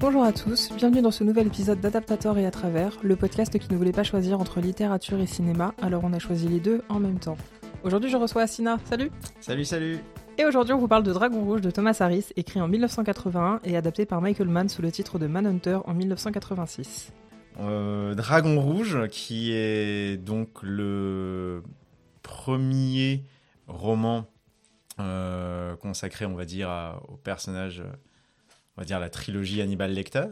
bonjour à tous, bienvenue dans ce nouvel épisode d'Adaptator et à travers, le podcast qui ne voulait pas choisir entre littérature et cinéma, alors on a choisi les deux en même temps. Aujourd'hui je reçois Asina, salut Salut, salut Et aujourd'hui on vous parle de Dragon Rouge de Thomas Harris, écrit en 1981 et adapté par Michael Mann sous le titre de Manhunter en 1986. Euh, Dragon Rouge, qui est donc le premier roman euh, consacré, on va dire, à- au personnage, on va dire la trilogie Hannibal Lecter.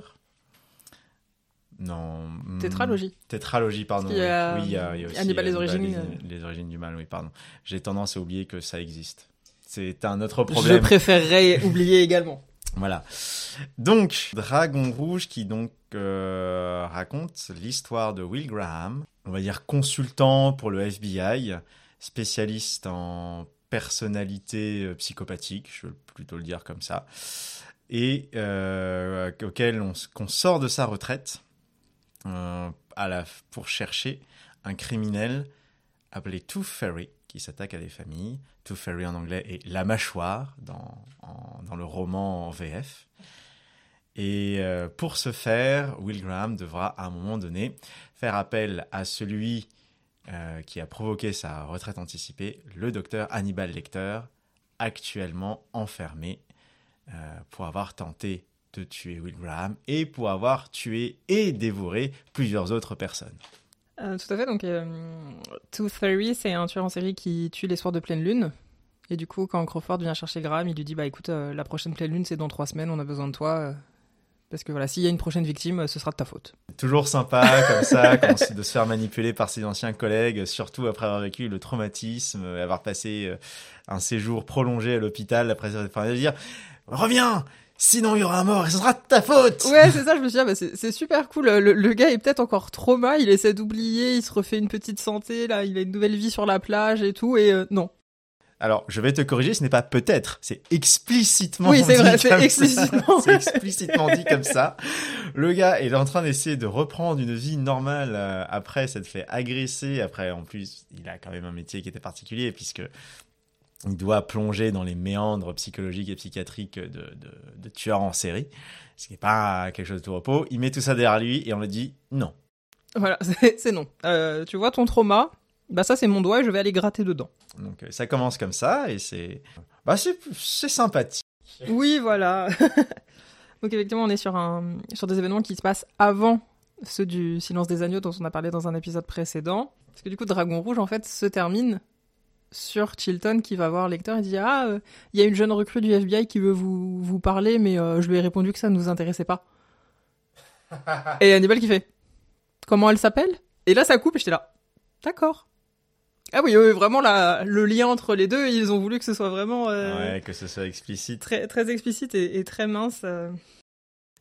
Non. hmm, Tétralogie. Tétralogie, pardon. Qu'il y a, oui, il y a, il y a aussi Hannibal, les origines, Les, euh. les origines du mal, oui, pardon. J'ai tendance à oublier que ça existe. C'est un autre Je problème. préférerais oublier également. Voilà. Donc, Dragon Rouge qui donc euh, raconte l'histoire de Will Graham, on va dire consultant pour le FBI, spécialiste en personnalité euh, psychopathique, je veux plutôt le dire comme ça, et euh, auquel on, sort de sa retraite euh, à la, pour chercher un criminel appelé Tooth Fairy qui s'attaque à des familles. Tooth Fairy en anglais est la mâchoire dans, le roman VF. Et euh, pour ce faire, Will Graham devra à un moment donné faire appel à celui qui a provoqué sa retraite anticipée, le docteur Hannibal Lecter, actuellement enfermé pour avoir tenté de tuer Will Graham et pour avoir tué et dévoré plusieurs autres personnes. Euh, tout à fait, donc euh, Tooth Fairy, c'est un tueur en série qui tue les soirs de pleine lune. Et du coup, quand Crawford vient chercher Graham, il lui dit Bah écoute, euh, la prochaine pleine lune, c'est dans trois semaines, on a besoin de toi. euh, parce que voilà, s'il y a une prochaine victime, euh, ce sera de ta faute. Toujours sympa comme ça, de se faire manipuler par ses anciens collègues, surtout après avoir vécu le traumatisme, euh, avoir passé euh, un séjour prolongé à l'hôpital après enfin, de dire reviens, sinon il y aura un mort et ce sera de ta faute. Ouais, c'est ça, je me suis dit, ah, bah, c'est super cool. Le, le gars est peut-être encore trauma, il essaie d'oublier, il se refait une petite santé, là, il a une nouvelle vie sur la plage et tout, et euh, non. Alors je vais te corriger, ce n'est pas peut-être, c'est explicitement. Oui, c'est dit vrai, explicitement. c'est explicitement dit comme ça. Le gars est en train d'essayer de reprendre une vie normale euh, après s'être fait agresser. Après, en plus, il a quand même un métier qui était particulier puisque il doit plonger dans les méandres psychologiques et psychiatriques de, de, de tueurs en série, ce qui n'est pas quelque chose de tout repos. Il met tout ça derrière lui et on lui dit non. Voilà, c'est non. Euh, tu vois ton trauma Bah ça, c'est mon doigt et je vais aller gratter dedans. Donc euh, ça commence comme ça et c'est bah c'est c'est sympathique. Oui, voilà. Donc effectivement, on est sur, un, sur des événements qui se passent avant ceux du Silence des Agneaux dont on a parlé dans un épisode précédent. Parce que du coup, Dragon Rouge, en fait, se termine sur Chilton qui va voir Lecter et dit Ah, euh, il y a une jeune recrue du FBI qui veut vous, vous parler, mais euh, je lui ai répondu que ça ne nous intéressait pas. et Hannibal qui fait Comment elle s'appelle? Et là, ça coupe et j'étais là. D'accord. Ah oui, oui, vraiment, la, le lien entre les deux, ils ont voulu que ce soit vraiment euh, Ouais, que ce soit explicite. très, très explicite et, et très mince. euh.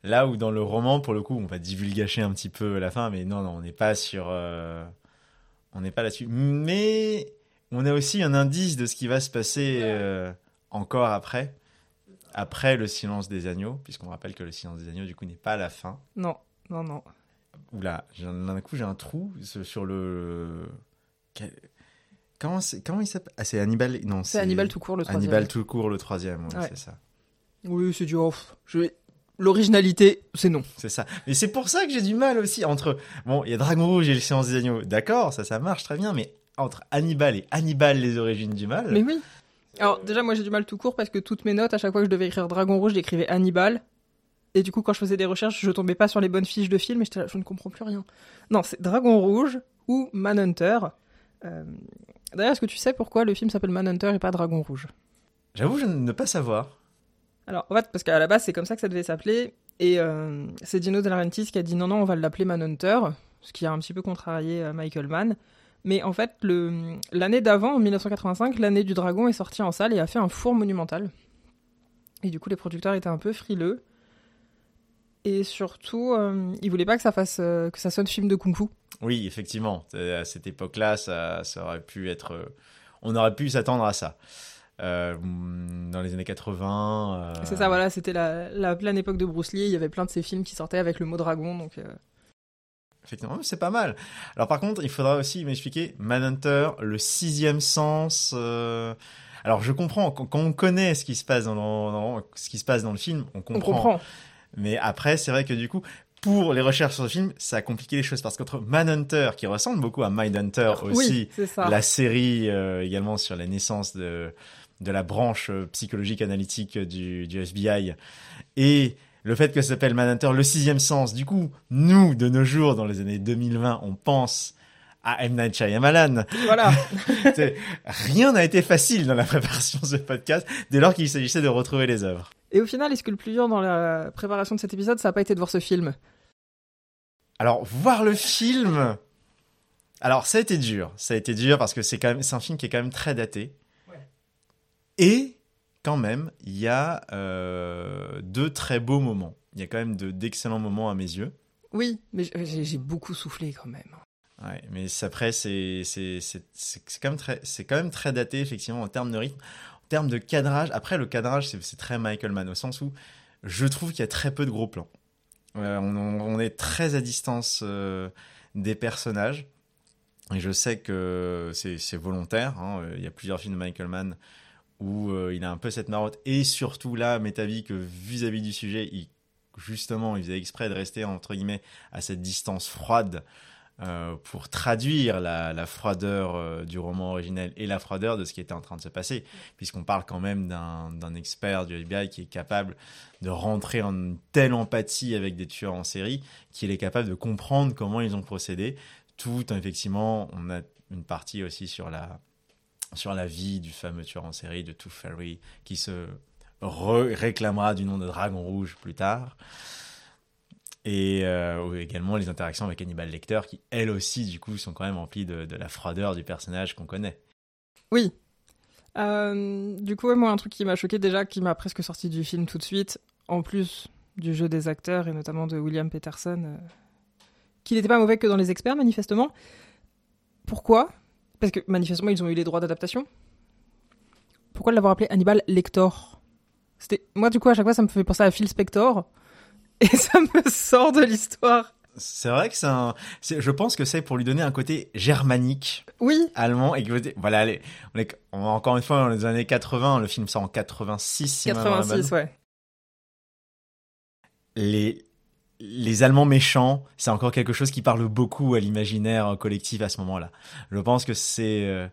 Là où dans le roman, pour le coup, on va divulgacher un petit peu la fin, mais non, non, on n'est pas sur, euh, on n'est pas là-dessus. Mais on a aussi un indice de ce qui va se passer euh, encore après, après le silence des agneaux, puisqu'on rappelle que le silence des agneaux, du coup, n'est pas la fin. Non, non, non. Oula, j'ai un- d'un coup, j'ai un trou sur le. Comment, comment il s'appelle? Ah, c'est Hannibal. Non, C'est Hannibal tout court le troisième. Hannibal tout court, le troisième, ouais, Ouais. c'est ça. Oui, c'est du off. Je vais... L'originalité, c'est non. C'est ça. Mais c'est pour ça que j'ai du mal aussi entre. Bon, il y a Dragon Rouge et le Silence des Agneaux. D'accord, ça, ça marche très bien, mais entre Hannibal et Hannibal, les origines du mal. Mais oui. Alors déjà, moi j'ai du mal tout court parce que toutes mes notes, à chaque fois que je devais écrire Dragon Rouge, j'écrivais Hannibal. Et du coup, quand je faisais des recherches, je tombais pas sur les bonnes fiches de film et là, je ne comprends plus rien. Non, c'est Dragon Rouge ou Manhunter. Euh... D'ailleurs, est-ce que tu sais pourquoi le film s'appelle Manhunter et pas Dragon Rouge? J'avoue, je ne pas savoir. Alors, en fait, parce qu'à la base, c'est comme ça que ça devait s'appeler. Et euh, c'est Dino De Laurentiis qui a dit non, non, on va l'appeler Manhunter, ce qui a un petit peu contrarié euh, Michael Mann. Mais en fait, l'année d'avant, en 1985, l'année du dragon est sortie en salle et a fait un four monumental. Et du coup, les producteurs étaient un peu frileux. Et surtout, euh, ils voulaient pas que ça fasse euh, que ça sonne film de kung-fu. Oui, effectivement. Euh, À cette époque-là, ça, ça aurait pu être. euh, On aurait pu s'attendre à ça. Dans les années 80. euh, C'est ça, voilà, c'était la, la pleine époque de Bruce Lee. Il y avait plein de ces films qui sortaient avec le mot dragon, donc. Effectivement, c'est pas mal. Alors par contre, il faudra aussi m'expliquer Manhunter, le sixième sens. euh, Alors je comprends quand, on connaît ce qui se passe dans, le- dans- ce qui se passe dans le film, on on comprend. Mais après, c'est vrai que du coup, pour les recherches sur le film, ça a compliqué les choses parce qu'entre Manhunter, qui ressemble beaucoup à Mindhunter aussi, oui, la série euh, également sur la naissance de, de la branche euh, psychologique analytique du, du FBI, et le fait que ça s'appelle Manhunter, le sixième sens. Du coup, nous, de nos jours, dans les années 2020, on pense à M. Night Shyamalan. Voilà. Rien n'a été facile dans la préparation de ce podcast, dès lors qu'il s'agissait de retrouver les œuvres. Et au final, est-ce que le plus dur dans la préparation de cet épisode, ça n'a pas été de voir ce film? Alors, voir le film. Alors, ça a été dur. Ça a été dur parce que c'est quand même, c'est un film qui est quand même très daté. Ouais. Et quand même, il y a euh, deux très beaux moments. Il y a quand même de, d'excellents moments à mes yeux. Oui, mais j'ai, beaucoup soufflé quand même. Ouais, mais après, c'est, quand même très, quand même très daté, effectivement, en termes de rythme. En termes de cadrage, après, le cadrage, c'est, très Michael Mann, au sens où je trouve qu'il y a très peu de gros plans. Euh, on, on, est très à distance euh, des personnages. Et je sais que c'est, c'est volontaire. Hein. Il y a plusieurs films de Michael Mann où euh, il a un peu cette marotte. Et surtout là, m'est avis que vis-à-vis du sujet, il, justement, il faisait exprès de rester, entre guillemets, à cette distance froide euh, pour traduire la, froideur euh, du roman originel et la froideur de ce qui était en train de se passer, puisqu'on parle quand même d'un expert du FBI qui est capable de rentrer en telle empathie avec des tueurs en série qu'il est capable de comprendre comment ils ont procédé, tout en effectivement, on a une partie aussi sur la sur la vie du fameux tueur en série de Tooth Fairy qui se réclamera du nom de Dragon Rouge plus tard et euh, également les interactions avec Hannibal Lecter qui elles aussi du coup sont quand même emplies de, la froideur du personnage qu'on connaît. Oui. Euh, du coup, moi un truc qui m'a choqué déjà, qui m'a presque sorti du film tout de suite, en plus du jeu des acteurs et notamment de William Peterson, euh, qui n'était pas mauvais que dans les experts manifestement. Pourquoi? Parce que manifestement ils ont eu les droits d'adaptation. Pourquoi l'avoir appelé Hannibal Lecter C'était moi du coup à chaque fois ça me fait penser à Phil Spector et ça me sort de l'histoire. C'est vrai que c'est un. Je pense que c'est pour lui donner un côté germanique. Oui. Allemand et que voilà, les, on est encore une fois dans les années 80. Le film sort en 86. Si 86, ouais. Les les Allemands méchants, c'est encore quelque chose qui parle beaucoup à l'imaginaire collectif à ce moment-là. Je pense que c'est euh,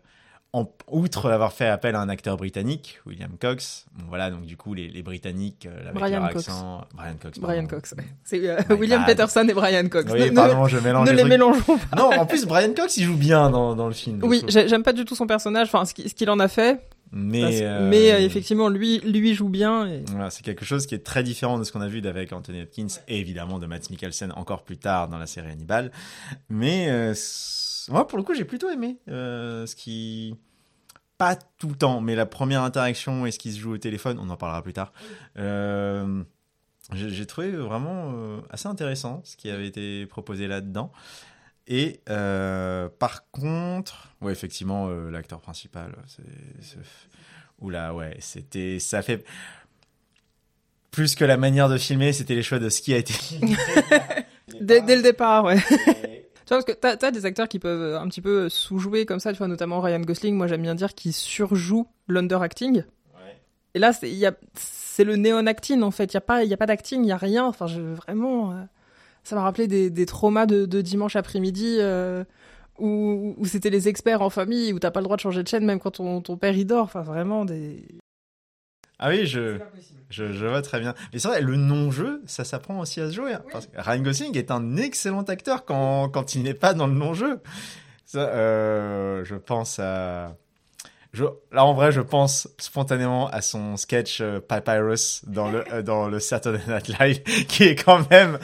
en, outre avoir fait appel à un acteur britannique, William Cox, bon, voilà, donc du coup, les, les Britanniques, euh, avec Brian leur Cox. accent... Brian Cox. Brian. Cox. C'est euh, William. Peterson et Brian Cox. Oui, ne, pardon, je mélange ne les les mélangeons pas. Non, en plus, Brian Cox, il joue bien dans, dans le film. Oui, j'aime pas du tout son personnage, enfin ce qu'il en a fait, mais, parce- euh, mais euh, effectivement lui lui joue bien. Et... Voilà, c'est quelque chose qui est très différent de ce qu'on a vu d'avec Anthony Hopkins et évidemment de Matt Mikkelsen encore plus tard dans la série Hannibal. Mais euh, moi, pour le coup, j'ai plutôt aimé ce qui pas tout le temps, mais la première interaction et ce qui se joue au téléphone, on en parlera plus tard. J'ai trouvé vraiment assez intéressant ce qui avait été proposé là-dedans. Et euh, par contre, ouais, effectivement, euh, l'acteur principal, c'est, oula, ouais, c'était, ça fait plus que la manière de filmer, c'était les choix de ce qui a été. filmé. Dès, dès le départ, ouais. Tu vois, parce que t'as as des acteurs qui peuvent un petit peu sous-jouer comme ça, tu vois, notamment Ryan Gosling, moi j'aime bien dire qu'il surjoue l'underacting. Ouais. Et là, c'est le néon-acting en fait, il n'y a pas, il y a pas d'acting, il n'y a rien. Enfin, je, vraiment, euh, ça m'a rappelé des, des traumas de, de dimanche après-midi euh, où, où c'était les experts en famille, où t'as pas le droit de changer de chaîne même quand ton, ton père il dort. Enfin, vraiment des. Ah oui, je, je, je vois très bien. Mais c'est vrai, le non-jeu, ça s'apprend aussi à se jouer. hein, Oui. Parce que Ryan Gosling est un excellent acteur quand, quand il n'est pas dans le non-jeu. Ça, euh, je pense à... Je, là, en vrai, je pense spontanément à son sketch euh, Papyrus dans le, euh, dans le Saturday Night Live, qui est quand même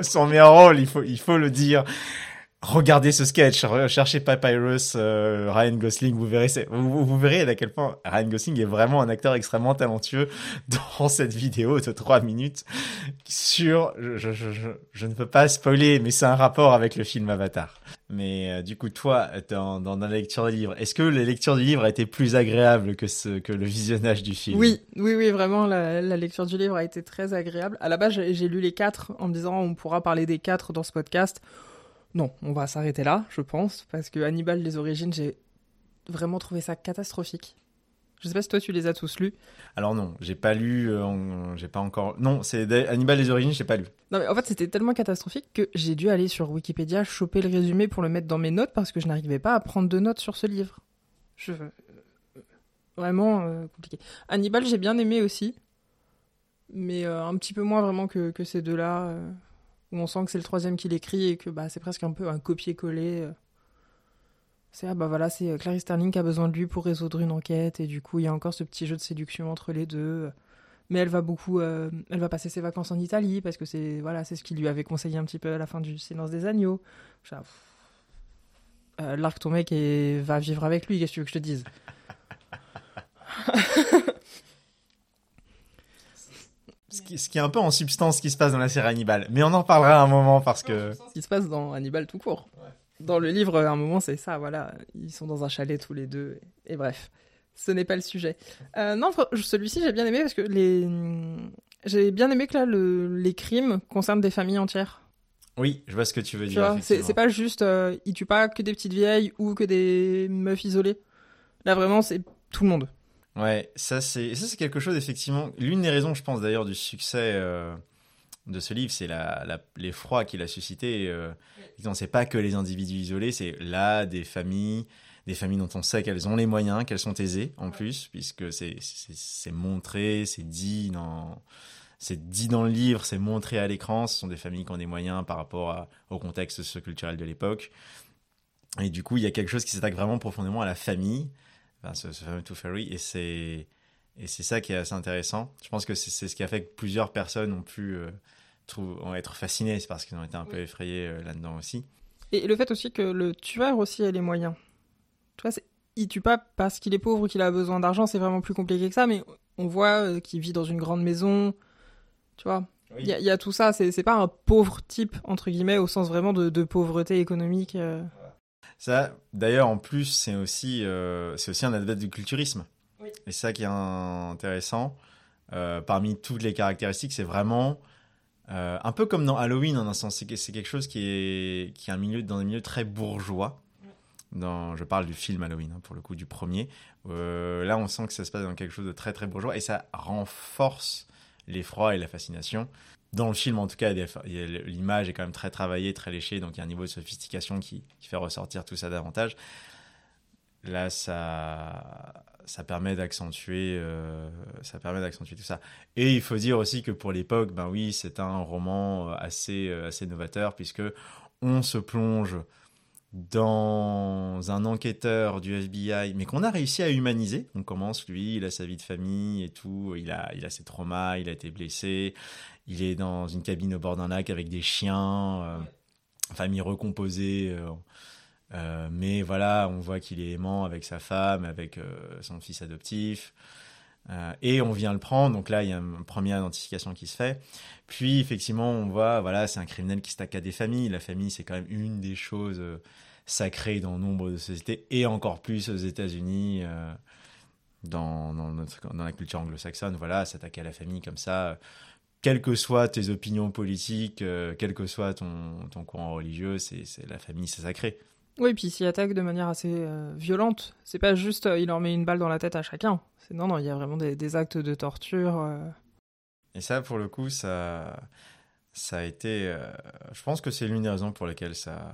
son meilleur rôle, il faut, il faut le dire. Regardez ce sketch, recherchez Papyrus, euh, Ryan Gosling, vous verrez, vous, vous verrez à quel point Ryan Gosling est vraiment un acteur extrêmement talentueux dans cette vidéo de 3 minutes sur, je, je, je, je, ne peux pas spoiler, mais c'est un rapport avec le film Avatar. Mais euh, du coup, toi, dans, dans la lecture du livre, est-ce que la lecture du livre a été plus agréable que ce que le visionnage du film? Oui, oui, oui, vraiment, la, la lecture du livre a été très agréable. À la base, j'ai lu les quatre en me disant on pourra parler des quatre dans ce podcast. Non, on va s'arrêter là, je pense, parce que Hannibal, les origines, j'ai vraiment trouvé ça catastrophique. Je sais pas si toi tu les as tous lus. Alors non, j'ai pas lu, euh, j'ai pas encore. Non, c'est Hannibal les origines, j'ai pas lu. Non mais en fait c'était tellement catastrophique que j'ai dû aller sur Wikipédia choper le résumé pour le mettre dans mes notes parce que je n'arrivais pas à prendre de notes sur ce livre. Je vraiment euh, compliqué. Hannibal j'ai bien aimé aussi, mais euh, un petit peu moins vraiment que, que ces deux-là où on sent que c'est le troisième qui l'écrit et que bah c'est presque un peu un copier-coller. C'est ah bah voilà, c'est euh, Clarice Sterling qui a besoin de lui pour résoudre une enquête et du coup il y a encore ce petit jeu de séduction entre les deux. Mais elle va beaucoup, euh, elle va passer ses vacances en Italie parce que c'est voilà, c'est ce qu'il lui avait conseillé un petit peu à la fin du Silence des agneaux. Euh, L'arc ton mec et va vivre avec lui, qu'est-ce que tu veux que je te dise? ce qui, ce qui, est un peu en substance ce qui se passe dans la série Hannibal, mais on en parlera un moment parce que. Ce qui se passe dans Hannibal tout court. Dans le livre, à un moment, c'est ça, voilà. Ils sont dans un chalet tous les deux. Et, bref, ce n'est pas le sujet. Euh, non, celui-ci, j'ai bien aimé parce que les... j'ai bien aimé que là, le... les crimes concernent des familles entières. Oui, je vois ce que tu veux dire. C'est pas juste, euh, ils tuent pas que des petites vieilles ou que des meufs isolées. Là, vraiment, c'est tout le monde. Ouais, ça c'est ça c'est quelque chose effectivement. L'une des raisons, je pense d'ailleurs, du succès euh, de ce livre, c'est la, l'effroi qu'il a suscité. Euh, c'est pas que les individus isolés, c'est là des familles, des familles dont on sait qu'elles ont les moyens, qu'elles sont aisées en plus, puisque c'est, c'est, montré, c'est dit dans, c'est dit dans le livre, c'est montré à l'écran. Ce sont des familles qui ont des moyens par rapport au contexte socioculturel de l'époque. Et du coup, il y a quelque chose qui s'attaque vraiment profondément à la famille, enfin, ce, ce fameux Tooth Fairy, et c'est et c'est ça qui est assez intéressant. Je pense que c'est ce qui a fait que plusieurs personnes ont pu euh, être fascinés, c'est parce qu'ils ont été un peu effrayés euh, là-dedans aussi. Et le fait aussi que le tueur aussi a les moyens. Tu vois, il tue pas parce qu'il est pauvre ou qu'il a besoin d'argent, c'est vraiment plus compliqué que ça, mais on voit euh, qu'il vit dans une grande maison, tu vois. Il y, a tout ça, c'est pas un pauvre type, entre guillemets, au sens vraiment de, pauvreté économique. Euh. Ça, d'ailleurs, en plus, c'est aussi, c'est aussi un adepte du culturisme. Et ça qui est intéressant. parmi toutes les caractéristiques, c'est vraiment euh, un peu comme dans Halloween, en un sens, c'est quelque chose qui est, qui est un milieu, dans un milieu très bourgeois. Dans, je parle du film Halloween, hein, pour le coup, du premier. Euh, là, on sent que ça se passe dans quelque chose de très très bourgeois et ça renforce l'effroi et la fascination. Dans le film, en tout cas, l'image est quand même très travaillée, très léchée, donc il y a un niveau de sophistication qui, fait ressortir tout ça davantage. Là, ça, ça permet d'accentuer euh, ça permet d'accentuer tout ça et il faut dire aussi que pour l'époque ben oui c'est un roman euh, assez euh, assez novateur puisque on se plonge dans un enquêteur du FBI mais qu'on a réussi à humaniser on commence lui il a sa vie de famille et tout il a il a ses traumas il a été blessé il est dans une cabine au bord d'un lac avec des chiens famille recomposée euh, mais voilà, on voit qu'il est aimant avec sa femme, avec euh, son fils adoptif. Euh, et on vient le prendre, donc là il y a une première identification qui se fait. Puis effectivement on voit, voilà, c'est un criminel qui stack à des familles. La famille c'est quand même une des choses sacrées dans nombre de sociétés et encore plus aux États-Unis, dans, dans, dans, la culture anglo-saxonne. Voilà, s'attaquer à la famille comme ça, quelles que soient tes opinions politiques, quel que soit ton, ton courant religieux, c'est la famille c'est sacré. Oui, puis il s'y attaque de manière assez euh, violente. C'est pas juste euh, il en met une balle dans la tête à chacun. Non, non, il y a vraiment des, actes de torture. Euh. Et ça, pour le coup, ça, ça a été. je pense que c'est l'une des raisons pour lesquelles ça,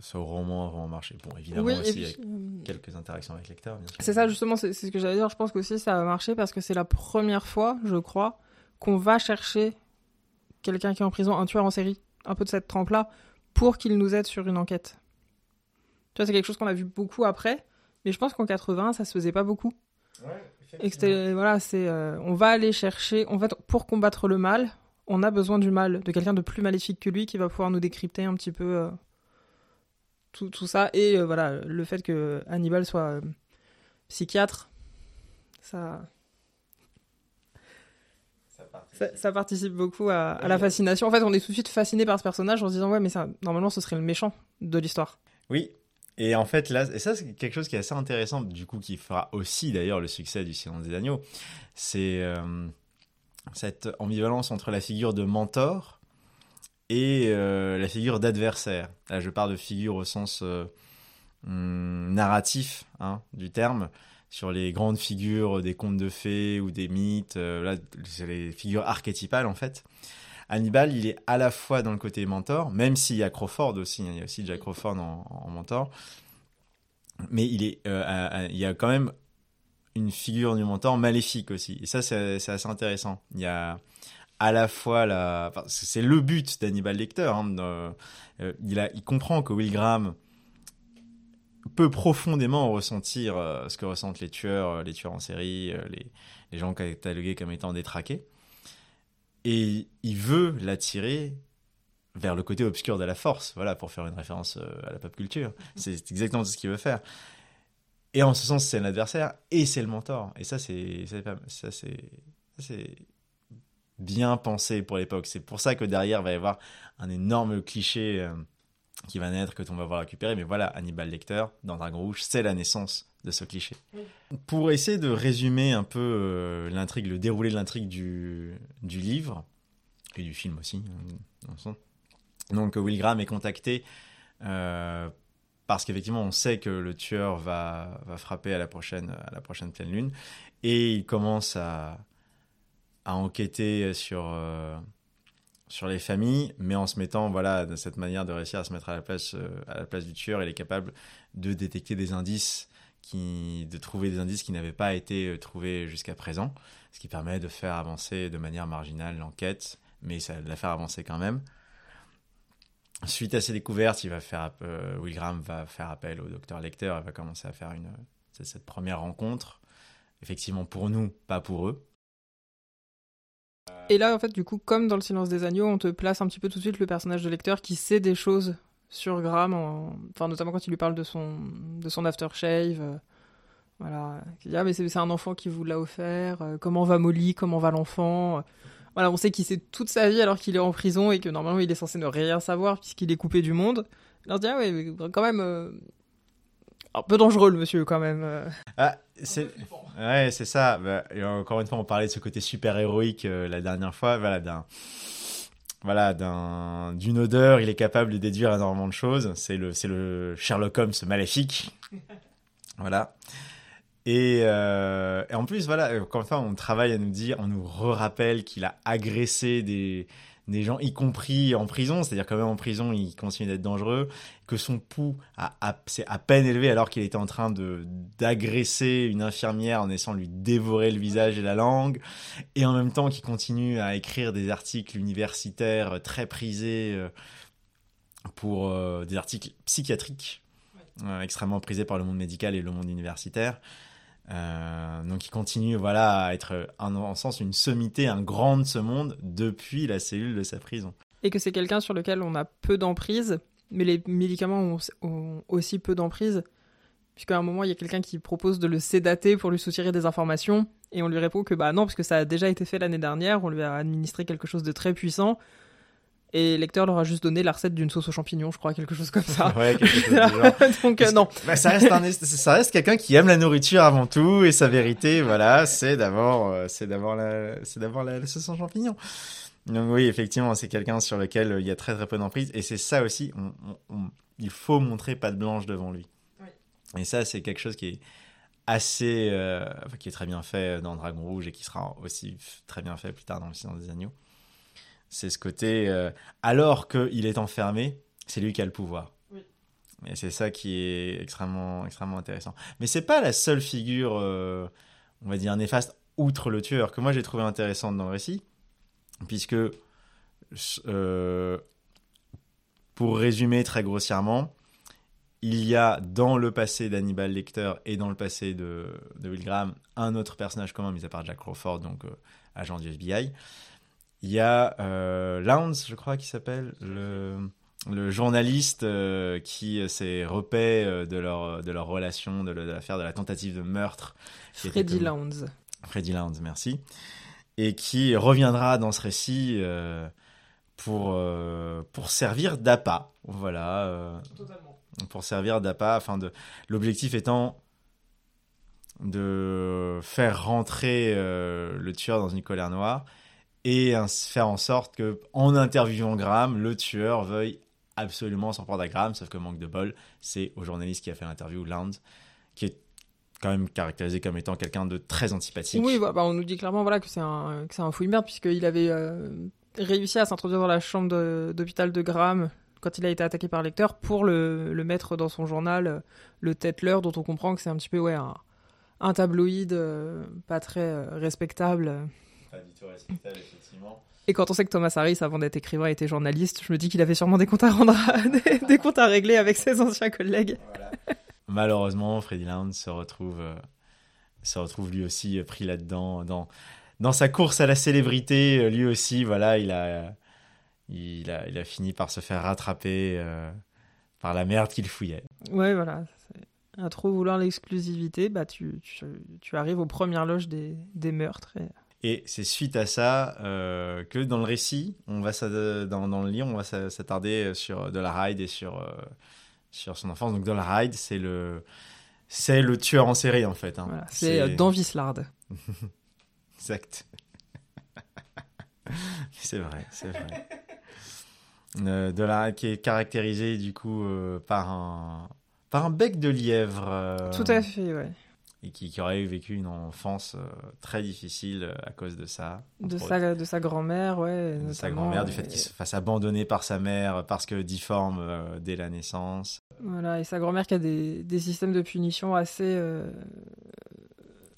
ce roman a vraiment marché. Bon, évidemment aussi avec quelques interactions avec bien sûr. C'est ça, justement, c'est ce que j'allais dire. Je pense qu'aussi ça a marché parce que c'est la première fois, je crois, qu'on va chercher quelqu'un qui est en prison, un tueur en série, un peu de cette trempe-là, pour qu'il nous aide sur une enquête. Tu vois, c'est quelque chose qu'on a vu beaucoup après, mais je pense qu'en 80, ça se faisait pas beaucoup. Ouais, et c'était, voilà, c'est, euh, on va aller chercher, en fait, pour combattre le mal, on a besoin du mal, de quelqu'un de plus maléfique que lui qui va pouvoir nous décrypter un petit peu euh, tout, tout, ça. Et euh, voilà, le fait que Hannibal soit psychiatre, ça. Ça participe. beaucoup à, à, la fascination. En fait, on est tout de suite fasciné par ce personnage en se disant ouais, mais ça, normalement, ce serait le méchant de l'histoire. Oui, et en fait, là, et ça, c'est quelque chose qui est assez intéressant, du coup, qui fera aussi d'ailleurs le succès du Silence des Agneaux. C'est euh, cette ambivalence entre la figure de mentor et euh, la figure d'adversaire. Là, je parle de figure au sens euh, hum, narratif hein, du terme. Sur les grandes figures des contes de fées ou des mythes. là, c'est les figures archétypales en fait. Hannibal, il est à la fois dans le côté mentor, même s'il y a Crawford aussi, hein, il y a aussi Jack Crawford en, mentor, mais il, est, il y a quand même une figure du mentor maléfique aussi. Et ça, c'est assez intéressant. Il y a à la fois la, c'est le but d'Hannibal Lecter. Hein, euh, il, il comprend que Will Graham peut profondément ressentir euh, ce que ressentent les tueurs, euh, les tueurs en série, les, les gens catalogués comme étant détraqués. Et il veut l'attirer vers le côté obscur de la force, voilà, pour faire une référence à la pop culture. C'est exactement ce qu'il veut faire. Et en ce sens, c'est l'adversaire et c'est le mentor. Et ça, c'est ça, c'est bien pensé pour l'époque. C'est pour ça que derrière va y avoir un énorme cliché euh, qui va naître que on va voir récupérer. Mais voilà, Hannibal Lecter dans Dragon Rouge, c'est la naissance de ce cliché. Pour essayer de résumer un peu euh, l'intrigue, le déroulé de l'intrigue du, du livre et du film aussi. Hein, Donc Will Graham est contacté euh, parce qu'effectivement on sait que le tueur va, va frapper à la prochaine à la prochaine pleine lune et il commence à, à enquêter sur euh, sur les familles mais en se mettant voilà de cette manière de réussir à se mettre à la place euh, à la place du tueur il est capable de détecter des indices qui de trouver des indices qui n'avaient pas été euh, trouvés jusqu'à présent ce qui permet de faire avancer de manière marginale l'enquête mais ça de la faire avancer quand même Suite à ces découvertes, il va faire, euh, Will Graham va faire appel au docteur Lecter et va commencer à faire une, cette première rencontre. Effectivement, pour nous, pas pour eux. Et là, en fait, du coup, comme dans Le Silence des Agneaux, on te place un petit peu tout de suite le personnage de Lecter qui sait des choses sur Graham, enfin, notamment quand il lui parle de son, de son aftershave. Euh, voilà. Il dit, ah, mais c'est un enfant qui vous l'a offert. Euh, comment va Molly Comment va l'enfant voilà, on sait qu'il sait toute sa vie alors qu'il est en prison et que normalement il est censé ne rien savoir puisqu'il est coupé du monde. On se dit, ah ouais, mais quand même. Euh, un peu dangereux le monsieur quand même. Euh. Ah, c'est ouais, c'est ça. Bah, et encore une fois, on parlait de ce côté super héroïque euh, la dernière fois. Voilà, d'un voilà, d'un d'une odeur, il est capable de déduire énormément de choses. C'est le c'est le Sherlock Holmes maléfique. voilà. Euh, et, en plus, voilà, quand enfin, on travaille à nous dire, on nous rappelle qu'il a agressé des, des gens, y compris en prison, c'est-à-dire quand même en prison, il continue d'être dangereux, que son pouls a, s'est à peine élevé alors qu'il était en train de d'agresser une infirmière en essayant de lui dévorer le visage et la langue, et en même temps qu'il continue à écrire des articles universitaires très prisés euh, pour des articles psychiatriques extrêmement prisés par le monde médical et le monde universitaire. Euh, donc il continue voilà à être en, sens une sommité, un grand de ce monde depuis la cellule de sa prison. Et que c'est quelqu'un sur lequel on a peu d'emprise, mais les médicaments ont, aussi peu d'emprise, puisqu'à un moment il y a quelqu'un qui propose de le sédater pour lui soutirer des informations, et on lui répond que bah non, parce que ça a déjà été fait l'année dernière, on lui a administré quelque chose de très puissant, et Lecteur leur a juste donné la recette d'une sauce aux champignons, je crois, quelque chose comme ça. Ouais, quelque chose du genre. Donc euh, non. Bah, ça reste un, ça reste quelqu'un qui aime la nourriture avant tout et sa vérité, voilà, c'est d'abord, euh, c'est d'abord la, c'est d'abord la, sauce aux champignons. Donc oui, effectivement, c'est quelqu'un sur lequel euh, il y a très très peu d'emprise et c'est ça aussi. On, il faut montrer pas de blanche devant lui. Et ça, c'est quelque chose qui est assez, qui est très bien fait dans Dragon Rouge et qui sera aussi très bien fait plus tard dans le Silence des Agneaux. C'est ce côté, euh, alors qu'il est enfermé, c'est lui qui a le pouvoir. Et c'est ça qui est extrêmement, extrêmement intéressant. Mais c'est pas la seule figure, euh, on va dire, néfaste, outre le tueur, que moi j'ai trouvé intéressante dans le récit, puisque, euh, pour résumer très grossièrement, il y a dans le passé d'Hannibal Lecter et dans le passé de, de Will Graham un autre personnage commun, mis à part Jack Crawford, donc agent du FBI, il y a euh, Lowndes, je crois, qui s'appelle, le, le journaliste euh, qui s'est repaix euh, de leur, de leur relation, de l'affaire de la tentative de meurtre. Freddy Lowndes. Freddy Lowndes, merci. Et qui reviendra dans ce récit pour, pour servir d'appât. Voilà. Totalement. Pour servir d'appât, afin de. L'objectif étant de faire rentrer le tueur dans une colère noire et faire en sorte que, en interviewant Graham, le tueur veuille absolument s'en prendre à Graham, sauf que manque de bol, c'est au journaliste qui a fait l'interview, Land, qui est quand même caractérisé comme étant quelqu'un de très antipathique. Oui, bah, bah, on nous dit clairement voilà, que c'est un, un fouille merde, puisqu'il avait euh, réussi à s'introduire dans la chambre de- d'hôpital de Graham quand il a été attaqué par Lecter pour le, mettre dans son journal, euh, le Tetler, dont on comprend que c'est un petit peu ouais, un, un tabloïd euh, pas très respectable. Pas du tout respectable, effectivement. Et quand on sait que Thomas Harris, avant d'être écrivain, était journaliste, je me dis qu'il avait sûrement des comptes à rendre, à- des, des comptes à régler avec ses anciens collègues. Voilà. Malheureusement, Freddy Lounge se retrouve, euh, se retrouve lui aussi euh, pris là-dedans. Dans, dans sa course à la célébrité, euh, lui aussi, voilà, il a, il a, il a fini par se faire rattraper euh, par la merde qu'il fouillait. Ouais, voilà. À trop vouloir l'exclusivité, bah tu, tu, tu arrives aux premières loges des, des meurtres. et- Et c'est suite à ça euh, que dans le récit, on va dans, dans le livre, on va s'a- s'attarder sur Dollarhide et sur, euh, sur son enfance. Donc Dollarhide, c'est le, c'est le tueur en série en fait. hein. Voilà, c'est euh, dans Vislard. Exact. c'est vrai, c'est vrai. Euh, Dollarhide qui est caractérisé du coup euh, par un par un bec de lièvre. euh, Tout à fait, ouais. Et qui, qui aurait vécu une enfance euh, très difficile euh, à cause de ça. De sa, de sa grand-mère, ouais. de sa grand-mère, du fait qu'il se fasse abandonner par sa mère parce que difforme euh, dès la naissance. Voilà, et sa grand-mère qui a des, des systèmes de punition assez. euh,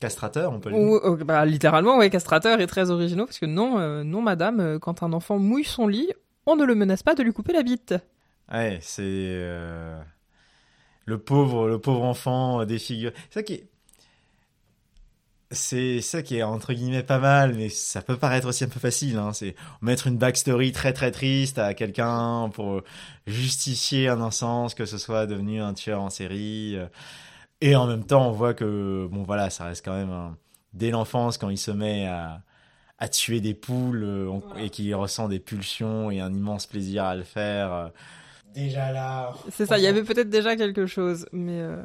Castrateur, on peut le dire. ou- bah, littéralement, ouais, castrateurs et très originaux, parce que non, non, madame, quand un enfant mouille son lit, on ne le menace pas de lui couper la bite. Ouais, c'est le pauvre, le pauvre enfant défiguré. C'est ça qui est, c'est ça qui est entre guillemets pas mal, mais ça peut paraître aussi un peu facile. Hein. C'est mettre une backstory très très triste à quelqu'un pour justifier un innocence, que ce soit devenu un tueur en série. euh. Et en même temps, on voit que bon voilà, ça reste quand même un- dès l'enfance quand il se met à à tuer des poules euh, on- et qu'il ressent des pulsions et un immense plaisir à le faire. euh, Déjà là. C'est ça, il y avait peut-être déjà quelque chose, mais. euh,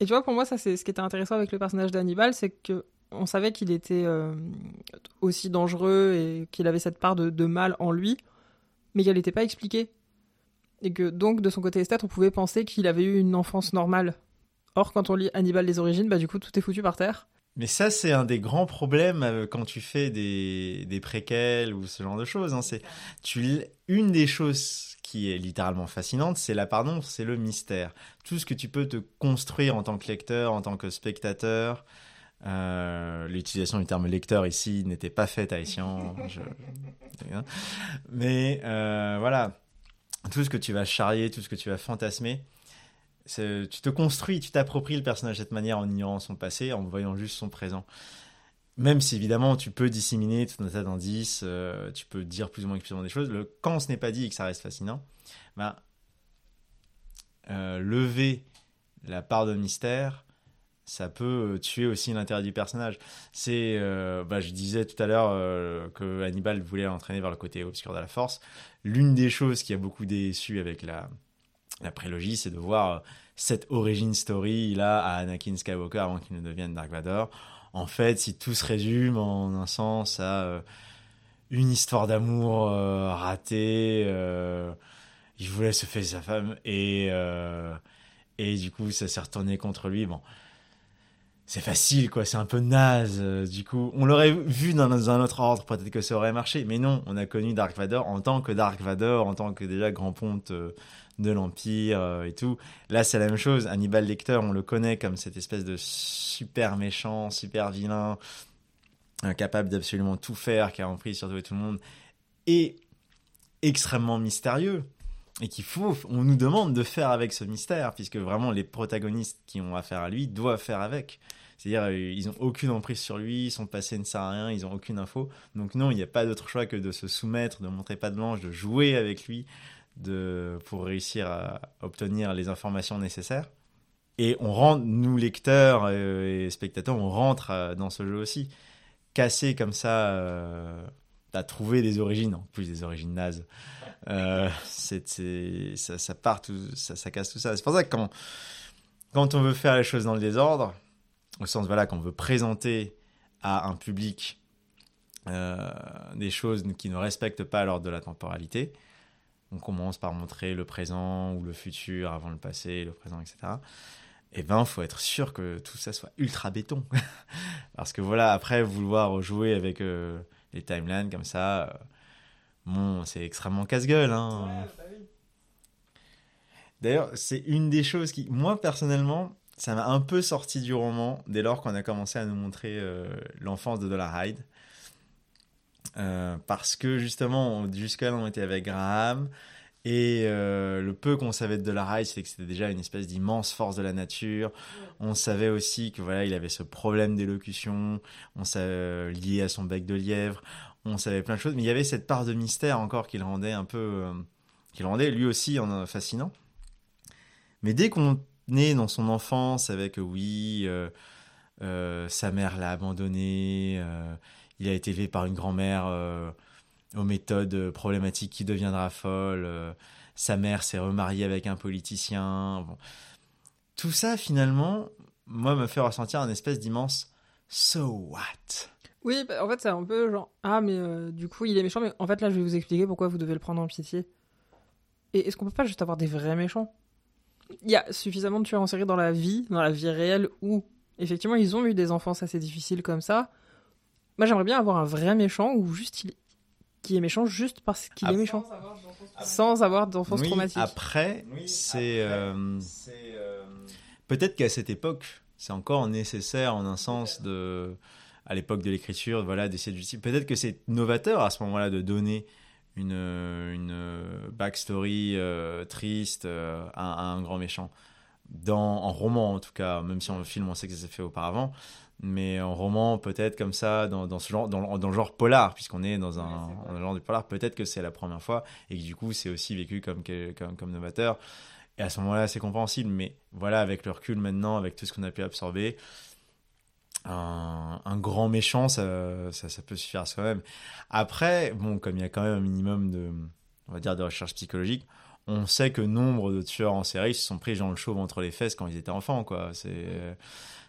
Et tu vois, pour moi, ça, c'est ce qui était intéressant avec le personnage d'Hannibal, c'est que on savait qu'il était euh, aussi dangereux et qu'il avait cette part de, de mal en lui, mais qu'elle n'était pas expliquée. Et que donc, de son côté esthète, on pouvait penser qu'il avait eu une enfance normale. Or, quand on lit Hannibal les origines, bah du coup, tout est foutu par terre. Mais ça, c'est un des grands problèmes euh, quand tu fais des, préquels ou ce genre de choses. Hein. C'est tu une des choses qui est littéralement fascinante, c'est la pardon, c'est le mystère. Tout ce que tu peux te construire en tant que lecteur, en tant que spectateur. Euh, L'utilisation du terme lecteur ici n'était pas faite à Essian. je- Mais euh, voilà, tout ce que tu vas charrier, tout ce que tu vas fantasmer, tu te construis, tu t'appropries le personnage de cette manière en ignorant son passé, en voyant juste son présent. Même si évidemment tu peux disséminer tout un tas d'indices, euh, tu peux dire plus ou moins explicitement des choses, le, quand ce n'est pas dit et que ça reste fascinant, ben, euh, lever la part de mystère, ça peut euh, tuer aussi l'intérêt du personnage. C'est, bah, je disais tout à l'heure que Hannibal voulait entraîner vers le côté obscur de la force. L'une des choses qui a beaucoup déçu avec la, la prélogie, c'est de voir cette origin story là à Anakin Skywalker avant qu'il ne devienne Dark Vador. En fait, si tout se résume en un sens à euh, une histoire d'amour euh, ratée, euh, il voulait se faire sa femme et et du coup ça s'est retourné contre lui. Bon, c'est facile quoi, c'est un peu naze. on l'aurait vu dans un autre ordre, peut-être que ça aurait marché, mais non, on a connu Dark Vador en tant que Dark Vador, en tant que déjà grand ponte de l'Empire euh, et tout. Là, c'est la même chose. Hannibal Lecter, on le connaît comme cette espèce de super méchant, super vilain, incapable d'absolument tout faire, qui a empris sur tout tout le monde, et extrêmement mystérieux. Et qu'il faut, on nous demande de faire avec ce mystère, puisque vraiment les protagonistes qui ont affaire à lui doivent faire avec. C'est-à-dire, euh, ils ont aucune emprise sur lui, son passé ne sert à rien, ils ont aucune info. Donc non, il n'y a pas d'autre choix que de se soumettre, de montrer pas de blanche, de jouer avec lui, de, pour réussir à obtenir les informations nécessaires. Et on rentre, nous lecteurs euh, et spectateurs, on rentre euh, dans ce jeu aussi. Casser comme ça, euh, trouver des origines, en plus des origines nazes. Euh, c'est, ça, part, tout, ça, casse tout ça. C'est pour ça que quand, quand on veut faire les choses dans le désordre, au sens voilà, qu'on veut présenter à un public des choses qui ne respectent pas l'ordre de la temporalité, on commence par montrer le présent ou le futur avant le passé, le présent, etc. eh ben, faut être sûr que tout ça soit ultra béton. Parce que voilà, après, vouloir jouer avec euh, les timelines comme ça, euh, bon, c'est extrêmement casse-gueule. Hein. bah D'ailleurs, c'est une des choses qui, moi, personnellement, ça m'a un peu sorti du roman dès lors qu'on a commencé à nous montrer euh, l'enfance de Dollar Hyde. Parce que justement, jusqu'à là, on était avec Graham. Et euh, le peu qu'on savait de Dollar c'est que c'était déjà une espèce d'immense force de la nature. On savait aussi que voilà, il avait ce problème d'élocution, on savait euh, lié à son bec de lièvre. On savait plein de choses, mais il y avait cette part de mystère encore qui le rendait un peu, euh, qui le rendait lui aussi en, fascinant. Mais dès qu'on est dans son enfance avec oui, sa mère l'a abandonné, il a été élevé par une grand-mère aux méthodes problématiques qui deviendra folle. Euh, sa mère s'est remariée avec un politicien. Tout ça, finalement, moi, me fait ressentir un espèce d'immense so what Oui, bah, en fait, c'est un peu genre Ah, mais euh, du coup, il est méchant, mais en fait, là, je vais vous expliquer pourquoi vous devez le prendre en pitié. Et est-ce qu'on peut pas juste avoir des vrais méchants? Il y a suffisamment de tueurs en série dans la vie, dans la vie réelle, où effectivement, ils ont eu des enfances assez difficiles comme ça. Moi, j'aimerais bien avoir un vrai méchant où juste il, qui est méchant juste parce qu'il est méchant. Sans avoir d'enfance traumatique. Après, c'est. Euh, euh, peut-être qu'à cette époque, c'est encore nécessaire en un sens de. À l'époque de l'écriture, voilà, d'essayer de Peut-être que c'est novateur à ce moment-là de donner une, une backstory euh, triste à, un grand méchant. Dans, en roman, en tout cas, même si en film, on sait que ça s'est fait auparavant mais en roman peut-être comme ça dans, dans ce genre dans, dans, le genre polar puisqu'on est dans un, genre de polar peut-être que c'est la première fois et que du coup c'est aussi vécu comme, comme comme novateur. Et à ce moment-là c'est compréhensible mais voilà avec le recul maintenant avec tout ce qu'on a pu absorber un, un grand méchant ça, ça, ça peut suffire à soi-même. Après bon comme il y a quand même un minimum de on va dire de recherche psychologique on sait que nombre de tueurs en série se sont pris dans le chauve entre les fesses quand ils étaient enfants quoi c'est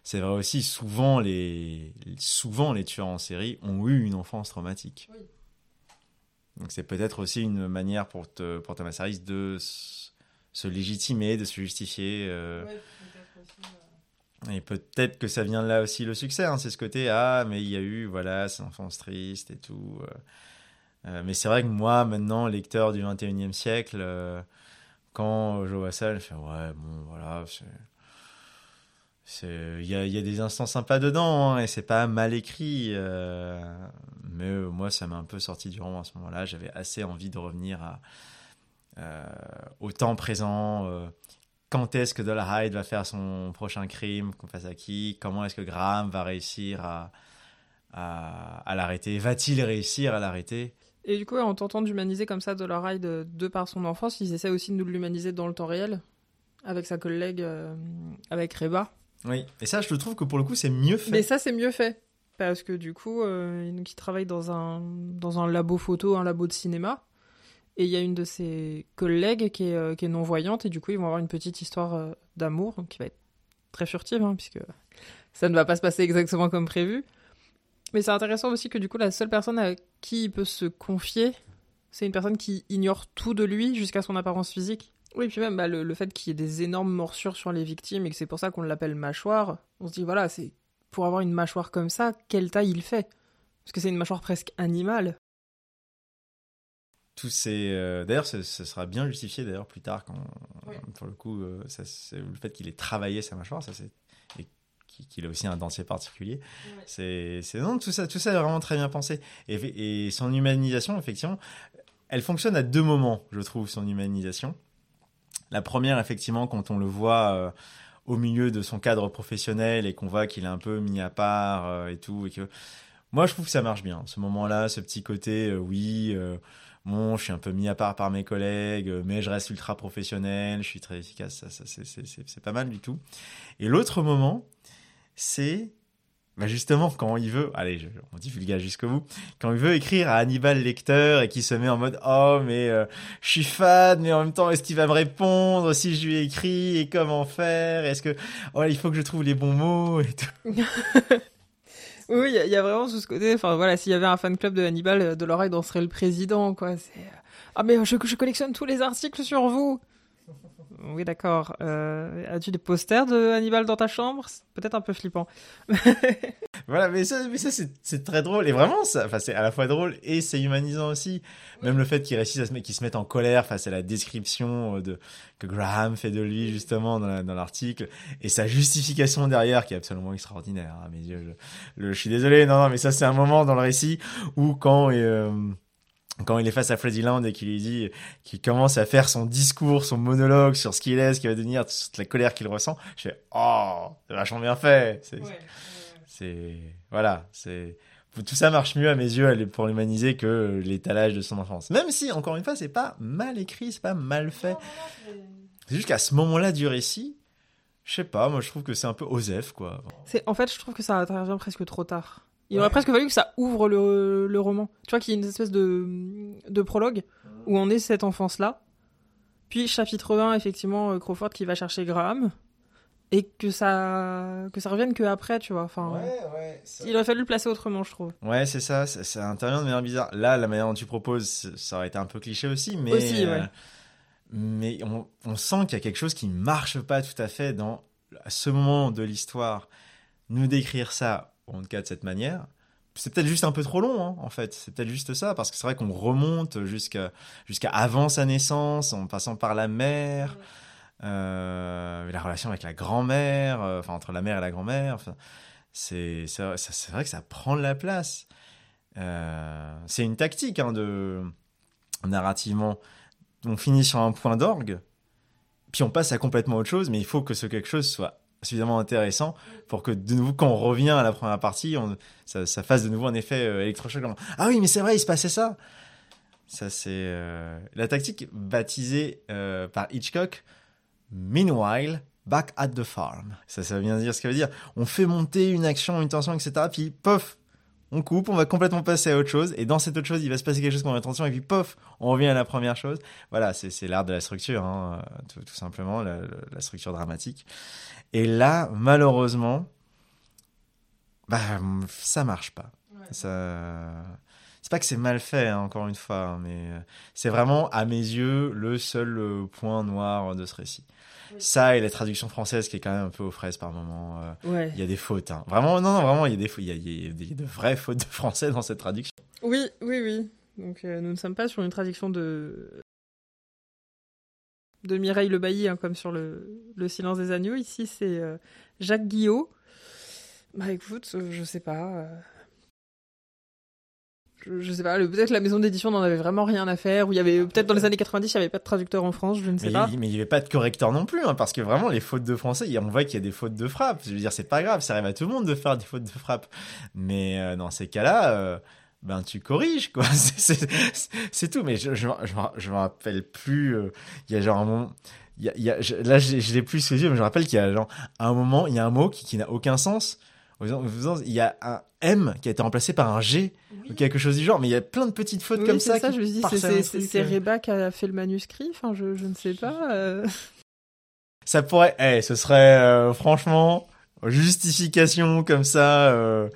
c'est vrai aussi, souvent les, souvent les tueurs en série ont eu une enfance traumatique. Donc c'est peut-être aussi une manière pour, te, pour Thomas Harris de se légitimer, de se justifier. Euh. Et peut-être que ça vient de là aussi le succès. Hein. c'est ce côté, ah, mais il y a eu, voilà, cette enfance triste et tout. Euh. Euh, mais c'est vrai que moi, maintenant, lecteur du 21e siècle, quand je vois ça, je fais, ouais, bon, voilà, il y a, y a, des instants sympas dedans hein, et c'est pas mal écrit euh, mais euh, moi ça m'a un peu sorti du roman à ce moment-là. J'avais assez envie de revenir euh, au temps présent quand est-ce que Hyde va faire son prochain crime qu'on fasse à qui comment est-ce que Graham va réussir à, à l'arrêter va-t-il réussir à l'arrêter? Et du coup en tentant d'humaniser comme ça Hyde de par son enfance ils essaient aussi de nous l'humaniser dans le temps réel avec sa collègue avec Reba oui, et ça, je trouve que pour le coup, c'est mieux fait. Mais ça, c'est mieux fait. Parce que du coup, euh, il travaille dans un, dans un labo photo, un labo de cinéma. Et il y a une de ses collègues qui est, euh, qui est non-voyante. Et du coup, ils vont avoir une petite histoire euh, d'amour qui va être très furtive, hein, puisque ça ne va pas se passer exactement comme prévu. Mais c'est intéressant aussi que du coup, la seule personne à qui il peut se confier, c'est une personne qui ignore tout de lui jusqu'à son apparence physique. Oui, puis même bah, le, fait qu'il y ait des énormes morsures sur les victimes et que c'est pour ça qu'on l'appelle mâchoire, on se dit voilà, c'est pour avoir une mâchoire comme ça, quelle taille il fait? Parce que c'est une mâchoire presque animale. Tous ces, euh, d'ailleurs, ce, sera bien justifié d'ailleurs plus tard quand, pour le coup, euh, ça, le fait qu'il ait travaillé sa mâchoire, ça c'est qu'il ait aussi un dentier particulier. C'est, non, tout ça, tout ça est vraiment très bien pensé. Et, et son humanisation, effectivement, elle fonctionne à deux moments, je trouve, son humanisation. La première, effectivement, quand on le voit euh, au milieu de son cadre professionnel et qu'on voit qu'il est un peu mis à part euh, et tout, et que moi, je trouve que ça marche bien. Ce moment-là, ce petit côté, euh, oui, bon, je suis un peu mis à part par mes collègues, mais je reste ultra professionnel, je suis très efficace, ça, ça c'est pas mal du tout. Et l'autre moment, c'est bah justement, quand il veut, allez, je, on divulgage jusqu'au bout, quand il veut écrire à Hannibal Lecter et qui se met en mode oh mais euh, je suis fan, mais en même temps est-ce qu'il va me répondre si je lui écris et comment faire? Est-ce que oh il faut que je trouve les bons mots et tout. oui, il y, a vraiment tout ce côté. Enfin voilà, s'il y avait un fan club de Hannibal, euh, de l'oreille, on serait le président quoi. Euh, ah mais je, je collectionne tous les articles sur vous. Oui, d'accord. Euh, As-tu des posters de Hannibal dans ta chambre? Peut-être un peu flippant. Voilà, mais ça, c'est, très drôle. Et vraiment, c'est à la fois drôle et c'est humanisant aussi. Même le fait qu'il réussisse à se qu'il en colère face à la description euh, de, que Graham fait de lui, justement, dans, la- dans l'article. Et sa justification derrière, qui est absolument extraordinaire, à mes. Je, je suis désolé, non, non, mais ça, c'est un moment dans le récit où quand, euh, quand il est face à Freddy Land et qu'il lui dit, qu'il commence à faire son discours, son monologue sur ce qu'il est, ce qu'il va devenir, toute la colère qu'il ressent, je fais, oh, c'est vachement bien fait. C'est, c'est voilà, c'est tout ça marche mieux à mes yeux pour l'humaniser que l'étalage de son enfance. Même si encore une fois c'est pas mal écrit, c'est pas mal fait. C'est juste qu'à ce moment-là du récit, je sais pas, moi je trouve que c'est un peu osef quoi. C'est en fait, je trouve que ça intervient presque trop tard. Il Ouais. aurait presque fallu que ça ouvre le, le roman. Tu vois qu'il y ait une espèce de, de prologue où on est cette enfance-là. Puis chapitre 1, effectivement, euh, Crawford qui va chercher Graham. Et que ça, que ça revienne que après, tu vois. Enfin, ouais. il aurait fallu le placer autrement, je trouve. Ouais, c'est ça, ça, intervient de manière bizarre. Là, la manière dont tu proposes, ça aurait été un peu cliché aussi, mais Aussi, euh, mais on, on sent qu'il y a quelque chose qui marche pas tout à fait dans à ce moment de l'histoire. Nous décrire ça, en tout cas de cette manière, c'est peut-être juste un peu trop long, hein, en fait. C'est peut-être juste ça, parce que c'est vrai qu'on remonte jusqu'à jusqu'à avant sa naissance, en passant par la mère, euh, la relation avec la grand-mère, euh, enfin entre la mère et la grand-mère. Enfin, c'est c'est vrai, ça- c'est vrai que ça prend de la place. Euh, c'est une tactique hein, de narrativement. On finit sur un point d'orgue, puis on passe à complètement autre chose, mais il faut que ce quelque chose soit suffisamment intéressant pour que de nouveau quand on revient à la première partie, ça, fasse de nouveau un effet euh, électrochoc. Ah oui, mais c'est vrai, il se passait ça. Ça c'est euh, la tactique baptisée euh, par Hitchcock. Meanwhile, back at the farm. Ça, ça veut bien dire ce que veut dire. On fait monter une action, une tension, etc. Puis, pof, on coupe, on va complètement passer à autre chose. Et dans cette autre chose, il va se passer quelque chose qu'on a tension. Et puis, pof, on revient à la première chose. Voilà, c'est l'art de la structure, hein, tout, tout simplement, la, la structure dramatique. Et là, malheureusement, bah, ça marche pas. Ça... C'est pas que c'est mal fait, hein, encore une fois, hein, mais euh, c'est vraiment, à mes yeux, le seul euh, point noir de ce récit. Oui. Ça et la traduction française qui est quand même un peu aux fraises par moment. euh, Ouais. Il y a des fautes. Hein. Vraiment, non, non, vraiment, il y a des. Il y a, il y a des- de vraies fautes de français dans cette traduction. Oui, oui, oui. Donc euh, nous ne sommes pas sur une traduction de de Mireille Le Bailly, hein, comme sur le, le Silence des agneaux. Ici, c'est euh, Jacques Guillot. Bah écoute, je sais pas. Je, sais pas, peut-être la maison d'édition n'en avait vraiment rien à faire, ou il y avait peut-être dans les années 90, il n'y avait pas de traducteur en France, je ne sais Mais pas. il mais il n'y avait pas de correcteur non plus, hein, parce que vraiment, les fautes de français, on voit qu'il y a des fautes de frappe. Je veux dire, c'est pas grave, ça arrive à tout le monde de faire des fautes de frappe. Mais euh, dans ces cas-là, euh, ben tu corriges, quoi. C'est- tout. Mais je, je, je, me- je me rappelle plus. euh, Il y a genre un moment. Il y a, il y a- je- là, je, je l'ai plus sous les yeux, mais je me rappelle qu'il y a genre un moment, il y a un mot qui, qui n'a aucun sens. Aux gens, Il y a un M qui a été remplacé par un G ou quelque chose du genre, mais il y a plein de petites fautes Oui, comme c'est ça. je me dis, c'est-. Reba qui a fait le manuscrit, enfin, je, je ne sais pas. euh. Ça pourrait, eh, ce serait euh, franchement justification comme ça, euh,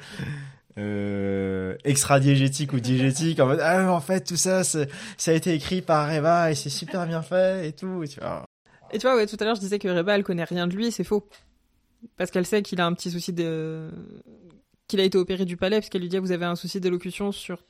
euh, extra-diégétique ou diégétique, en mode ah en fait tout ça, ça a été écrit par Eva et c'est super bien fait et tout. Et tu vois. Et tu vois, ouais, tout à l'heure, je disais que Reba, elle connaît rien de lui, c'est faux. Parce qu'elle sait qu'il a un petit souci de. qu'il a été opéré du palais, parce qu'elle lui dit, vous avez un souci d'élocution sur.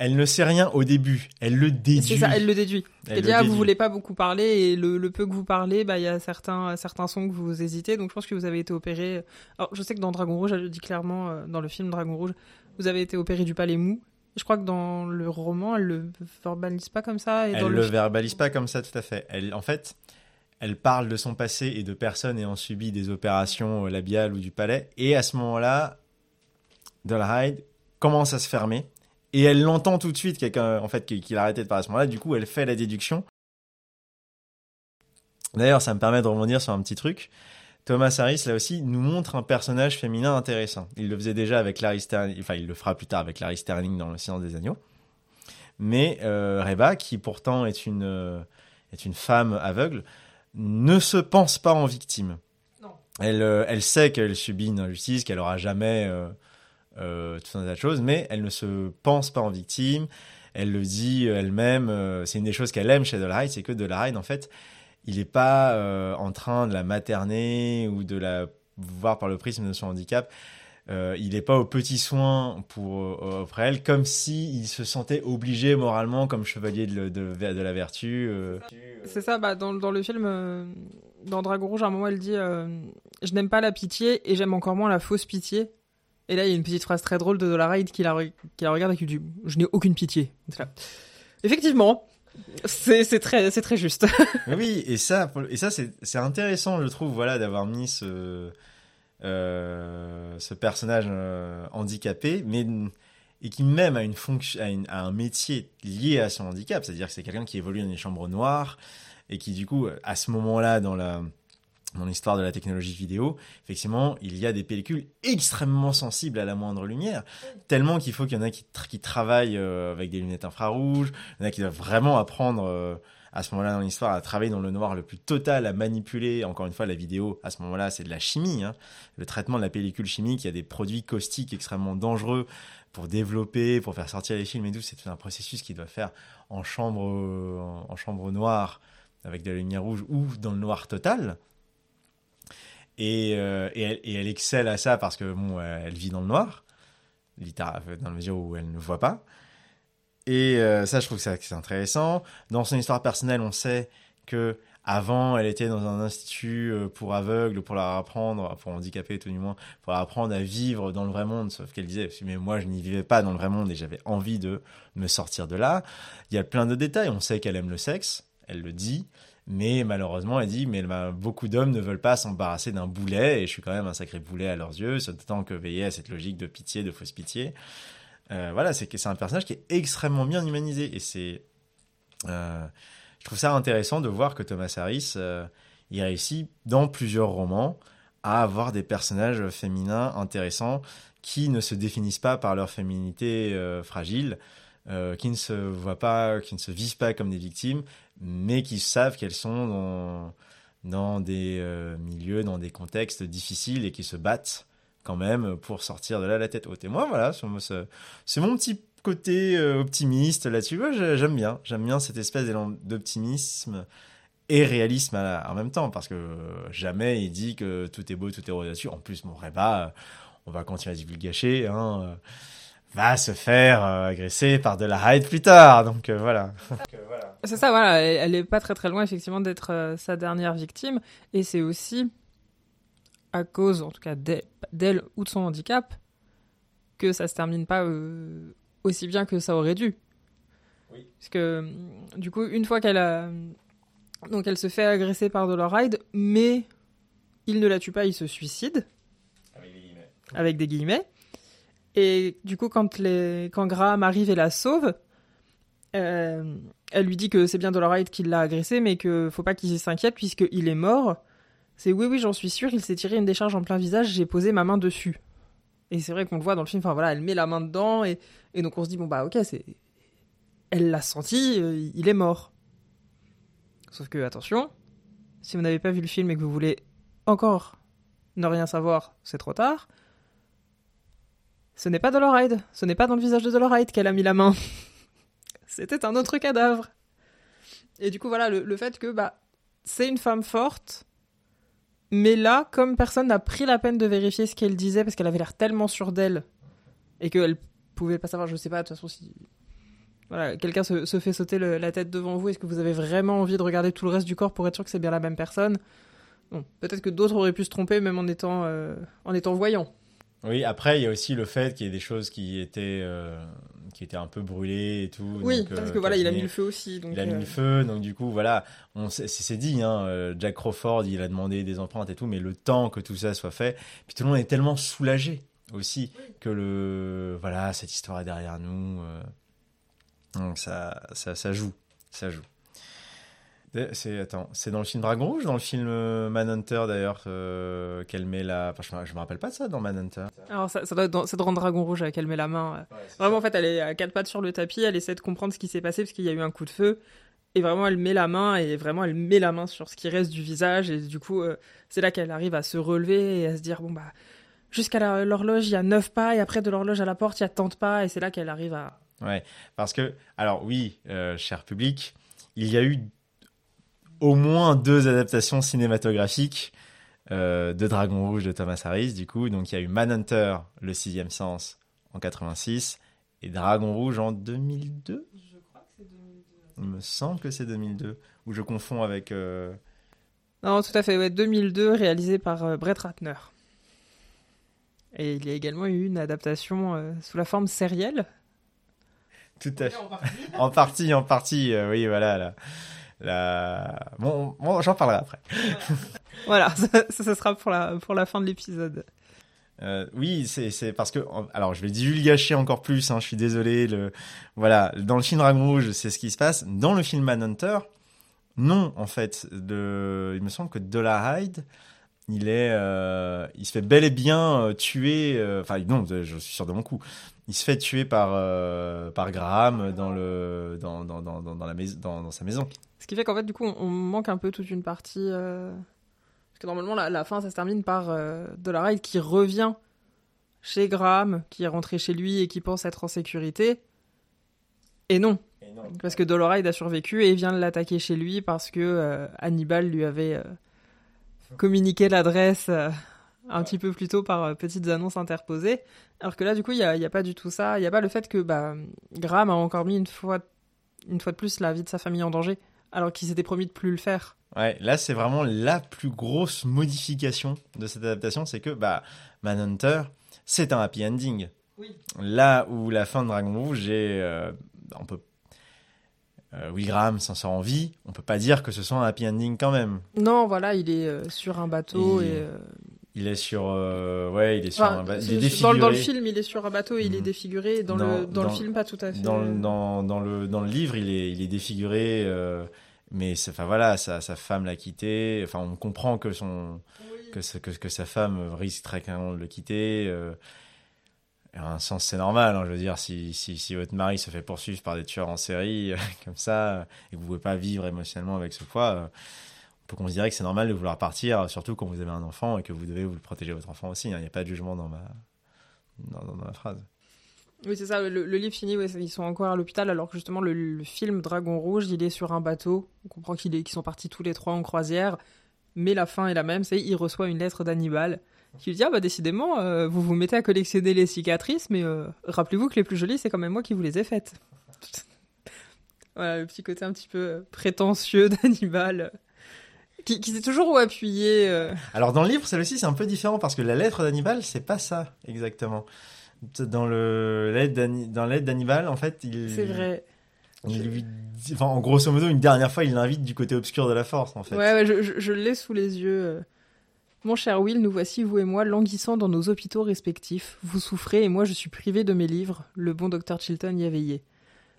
Elle ne sait rien au début, elle le déduit. C'est ça, elle le déduit. Elle Elle le dit, ah, vous voulez pas beaucoup parler, et le, le peu que vous parlez, bah, il y a certains, certains sons que vous hésitez, donc je pense que vous avez été opéré. Alors, je sais que dans Dragon Rouge, elle le dit clairement, euh, dans le film Dragon Rouge, vous avez été opéré du palais mou. Je crois que dans le roman, elle le verbalise pas comme ça, et Elle dans le le. verbalise pas comme ça, tout à fait. Elle, en fait, elle parle de son passé et de personnes ayant subi des opérations euh, labiales ou du palais. Et à ce moment-là, Dollhide commence à se fermer. Et elle l'entend tout de suite, quelqu'un, en fait, qu'il a de parler à ce moment-là. Du coup, elle fait la déduction. D'ailleurs, ça me permet de rebondir sur un petit truc. Thomas Harris, là aussi, nous montre un personnage féminin intéressant. Il le faisait déjà avec Larry Sterling, enfin, il le fera plus tard avec Larry Sterling dans Le Silence des Agneaux. Mais euh, Reba, qui pourtant est euh, est une femme aveugle, ne se pense pas en victime. Non. Elle, euh, elle sait qu'elle subit une injustice, qu'elle aura jamais euh, euh, tout un tas de choses, mais elle ne se pense pas en victime. Elle le dit elle-même. euh, c'est une des choses qu'elle aime chez Dolaride, c'est que Dolaride, en fait, il n'est pas euh, en train de la materner ou de la voir par le prisme de son handicap. Euh, il n'est pas aux petits soins pour euh, auprès elle, comme si il se sentait obligé moralement comme chevalier de, de, de la vertu. euh. C'est ça, bah, dans, dans le film, euh, dans Dragon Rouge, à un moment, elle dit Je n'aime pas la pitié et j'aime encore moins la fausse pitié. Et là, il y a une petite phrase très drôle de Dollaride qui la, qui la regarde et qui dit Je n'ai aucune pitié. Là. Effectivement, c'est très, très juste. Oui, et ça, et ça c'est c'est intéressant, je trouve, voilà, d'avoir mis ce, ce personnage euh, handicapé, mais et qui même a une fonction, a, un métier lié à son handicap, c'est-à-dire que c'est quelqu'un qui évolue dans les chambres noires et qui du coup, à ce moment-là, dans l'histoire de la technologie vidéo, effectivement, il y a des pellicules extrêmement sensibles à la moindre lumière, tellement qu'il faut qu'il y en a qui, tra- qui travaillent euh, avec des lunettes infrarouges, il y en a qui doivent vraiment apprendre euh, à ce moment-là dans l'histoire à travailler dans le noir le plus total, à manipuler. Encore une fois, la vidéo, à ce moment-là, c'est de la chimie. hein. Le traitement de la pellicule chimique, il y a des produits caustiques extrêmement dangereux pour développer, pour faire sortir les films et tout. C'est tout un processus qui doit faire en chambre, en, chambre noire avec de la lumière rouge ou dans le noir total. Et, euh, elle, excelle à ça parce que bon, elle vit dans le noir, dans la mesure où elle ne voit pas. Et euh, ça, je trouve que c'est intéressant. Dans son histoire personnelle, on sait que avant, elle était dans un institut euh, pour aveugles, pour leur apprendre, pour handicapés tout du moins, pour leur apprendre à vivre dans le vrai monde. Sauf qu'elle disait, mais moi, je n'y vivais pas dans le vrai monde et j'avais envie de me sortir de là. Il y a plein de détails. On sait qu'elle aime le sexe, elle le dit. Mais malheureusement, elle dit, mais beaucoup d'hommes ne veulent pas s'embarrasser d'un boulet, et je suis quand même un sacré boulet à leurs yeux, d'autant que veiller à cette logique de pitié, de fausse pitié. Euh, voilà, c'est c'est un personnage qui est extrêmement bien humanisé, et c'est, euh, je trouve ça intéressant de voir que Thomas Harris, euh, il réussit dans plusieurs romans à avoir des personnages féminins intéressants qui ne se définissent pas par leur féminité euh, fragile, qui ne se voient pas, qui ne se vivent pas comme des victimes, mais qui savent qu'elles sont dans, des milieux, dans des contextes difficiles et qui se battent quand même pour sortir de là la tête haute. Et moi, voilà, c'est mon petit côté euh, optimiste là-dessus. J'aime bien, j'aime bien cette espèce d'élan d'optimisme et réalisme à la- en même temps, parce que euh, jamais il dit que tout est beau, tout est rose là-dessus. En plus, mon Reba, euh, on va continuer à divulgacher, hein, euh, va se faire euh, agresser par de la Hyde plus tard. Donc euh, voilà. C'est ça, voilà, elle, elle est pas très très loin effectivement d'être euh, sa dernière victime, et c'est aussi à cause, en tout cas d'elle ou de son handicap, que ça se termine pas euh, aussi bien que ça aurait dû. Oui. Parce que du coup, une fois qu'elle a, donc elle se fait agresser par Doloride, mais il ne la tue pas, il se suicide avec des guillemets. Et du coup, quand, les... quand Graham arrive et la sauve, euh, elle lui dit que c'est bien Doloride qui l'a agressé, mais que faut pas qu'il s'inquiète puisqu'il est mort. C'est oui, oui, j'en suis sûr, il s'est tiré une décharge en plein visage, j'ai posé ma main dessus. Et c'est vrai qu'on le voit dans le film, enfin voilà, elle met la main dedans, et, et donc on se dit, bon bah ok, c'est. Elle l'a senti, euh, il est mort. Sauf que, attention, si vous n'avez pas vu le film et que vous voulez encore ne rien savoir, c'est trop tard. Ce n'est pas Doloride, ce n'est pas dans le visage de Doloride qu'elle a mis la main. C'était un autre cadavre. Et du coup, voilà, le, le fait que bah, c'est une femme forte, mais là, comme personne n'a pris la peine de vérifier ce qu'elle disait, parce qu'elle avait l'air tellement sûre d'elle, et qu'elle pouvait pas savoir, je sais pas, de toute façon, si. Voilà, quelqu'un se, fait sauter la tête devant vous, est-ce que vous avez vraiment envie de regarder tout le reste du corps pour être sûr que c'est bien la même personne? Bon, peut-être que d'autres auraient pu se tromper même en étant, euh, en étant voyants. Oui, après, il y a aussi le fait qu'il y ait des choses qui étaient, euh, qui étaient un peu brûlées et tout. Oui, donc, parce euh, que voilà, il a mis le feu aussi. Donc, Il a mis euh, le feu, donc du coup, voilà, on c'est dit, hein, euh, Jack Crawford, il a demandé des empreintes et tout, mais le temps que tout ça soit fait, puis tout le monde est tellement soulagé aussi que le, voilà, cette histoire est derrière nous, euh, donc ça, ça, ça joue, ça joue. C'est attends, c'est dans le film Dragon Rouge, dans le film euh, Manhunter d'ailleurs euh, qu'elle met la, enfin, je, me- je me rappelle pas de ça dans Manhunter. Alors, ça, ça doit être dans, c'est dans Dragon Rouge avec elle met la main. euh. Vraiment, en fait, elle est à quatre pattes sur le tapis, elle essaie de comprendre ce qui s'est passé parce qu'il y a eu un coup de feu. Et vraiment, elle met la main et vraiment, elle met la main sur ce qui reste du visage. Et du coup, euh, c'est là qu'elle arrive à se relever et à se dire bon, bah, jusqu'à l'horloge, il y a neuf pas. Et après, de l'horloge à la porte, il y a tant de pas. Et c'est là qu'elle arrive à. Ouais, parce que, alors oui, euh, cher public, il y a eu au moins deux adaptations cinématographiques euh, de Dragon Rouge de Thomas Harris, du coup. Donc il y a eu Manhunter, Le Sixième Sens, en 86, et Dragon Rouge en 2002 Je crois que c'est 2002. Il me semble que c'est 2002, ou je confonds avec... euh, Non, tout à fait, ouais, 2002, réalisé par euh, Brett Ratner. Et il y a également eu une adaptation euh, sous la forme sérielle. Tout à fait. En partie, en partie, euh, oui, voilà. La... Bon, bon j'en parlerai après. Voilà, ça, sera pour la, pour la fin de l'épisode. Euh, oui, c'est parce que alors je vais divulgacher encore plus. Hein, je suis désolé. Le voilà, dans le film Dragon Rouge, c'est ce qui se passe. Dans le film Manhunter, non, en fait, de, il me semble que Dollar Hyde, il est, euh, il se fait bel et bien euh, tuer. Enfin non, je suis sûr de mon coup. Il se fait tuer par euh, par Graham dans le dans dans dans la maison dans, sa maison. Ce qui fait qu'en fait, du coup, on, on manque un peu toute une partie. euh, Parce que normalement, la, la fin, ça se termine par euh, Dollarhide qui revient chez Graham, qui est rentré chez lui et qui pense être en sécurité. Et non, parce que Dollarhide a survécu et vient de l'attaquer chez lui parce que euh, Hannibal lui avait communiqué l'adresse un petit peu plus tôt par euh, petites annonces interposées. Alors que là, du coup, il n'y a, y a pas du tout ça. Il n'y a pas le fait que bah, Graham a encore mis une fois, une fois de plus la vie de sa famille en danger, alors qu'il s'était promis de plus le faire. Ouais, là c'est vraiment la plus grosse modification de cette adaptation, c'est que bah Manhunter, c'est un happy ending. Oui. Là où la fin de Dragon Rouge est, euh, on peut, euh, Will Graham s'en sort en vie, on peut pas dire que ce soit un happy ending quand même. Non, voilà, il est euh, sur un bateau Il- et. euh, Il est sur, euh, ouais, il est sur enfin, un, ba- il est dans, défiguré. dans le film, il est sur un bateau et il est Mhm. défiguré. Dans, Dans- le, dans, le dans- film, pas tout à fait. dans, le- dans, dans le dans le livre, il est il est défiguré, euh, mais enfin voilà, sa sa femme l'a quitté. Enfin, on comprend que son que, ce- que, que sa femme risque très clairement de le quitter. Euh, et en un sens, c'est normal. hein, je veux dire, si, si, si votre mari se fait poursuivre par des tueurs en série, comme ça, et que vous ne pouvez pas vivre émotionnellement avec ce poids, euh, peut considérer que c'est normal de vouloir partir, surtout quand vous avez un enfant et que vous devez vous protéger votre enfant aussi. hein. Il n'y a pas de jugement dans ma, dans, dans- phrase. Oui, c'est ça. Le, livre finit, ils sont encore à l'hôpital, alors que justement, le, film Dragon Rouge, il est sur un bateau. On comprend qu'ils sont partis tous les trois en croisière. Mais la fin est la même, c'est il reçoit une lettre d'Hannibal qui lui dit Ah bah décidément, euh, vous vous mettez à collectionner les cicatrices, mais euh, rappelez-vous que les plus jolies, c'est quand même moi qui vous les ai faites. voilà, le petit côté un petit peu euh, prétentieux d'Hannibal, qui, qui s'est toujours appuyé. euh, Alors dans le livre, celle-ci, c'est un peu différent parce que la lettre d'Hannibal, c'est pas ça exactement. Dans le dans l'aide d'Hannibal, en fait, il C'est vrai. il lui dit- enfin, en grosso modo, une dernière fois, il l'invite du côté obscur de la force, en fait. Ouais, ouais, je, je- je l'ai sous les yeux. euh. Mon cher Will, nous voici, vous et moi, languissant dans nos hôpitaux respectifs. Vous souffrez et moi je suis privé de mes livres. Le bon docteur Chilton y a veillé.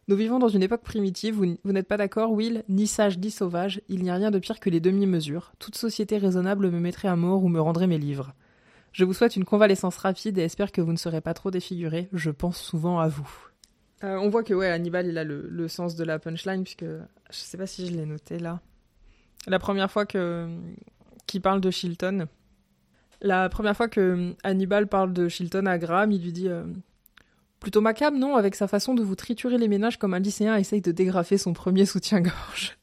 Nous vivons dans une époque primitive, vous, n'êtes pas d'accord, Will Ni sage ni sauvage, il n'y a rien de pire que les demi-mesures. Toute société raisonnable me mettrait à mort ou me rendrait mes livres. Je vous souhaite une convalescence rapide et espère que vous ne serez pas trop défiguré. Je pense souvent à vous. Euh, on voit que ouais, Hannibal, il a le, sens de la punchline, puisque je sais pas si je l'ai noté là. La première fois que qu'il parle de Chilton, la première fois que Hannibal parle de Chilton à Graham, il lui dit euh, plutôt macabre, non, avec sa façon de vous triturer les ménages comme un lycéen essaye de dégrafer son premier soutien-gorge.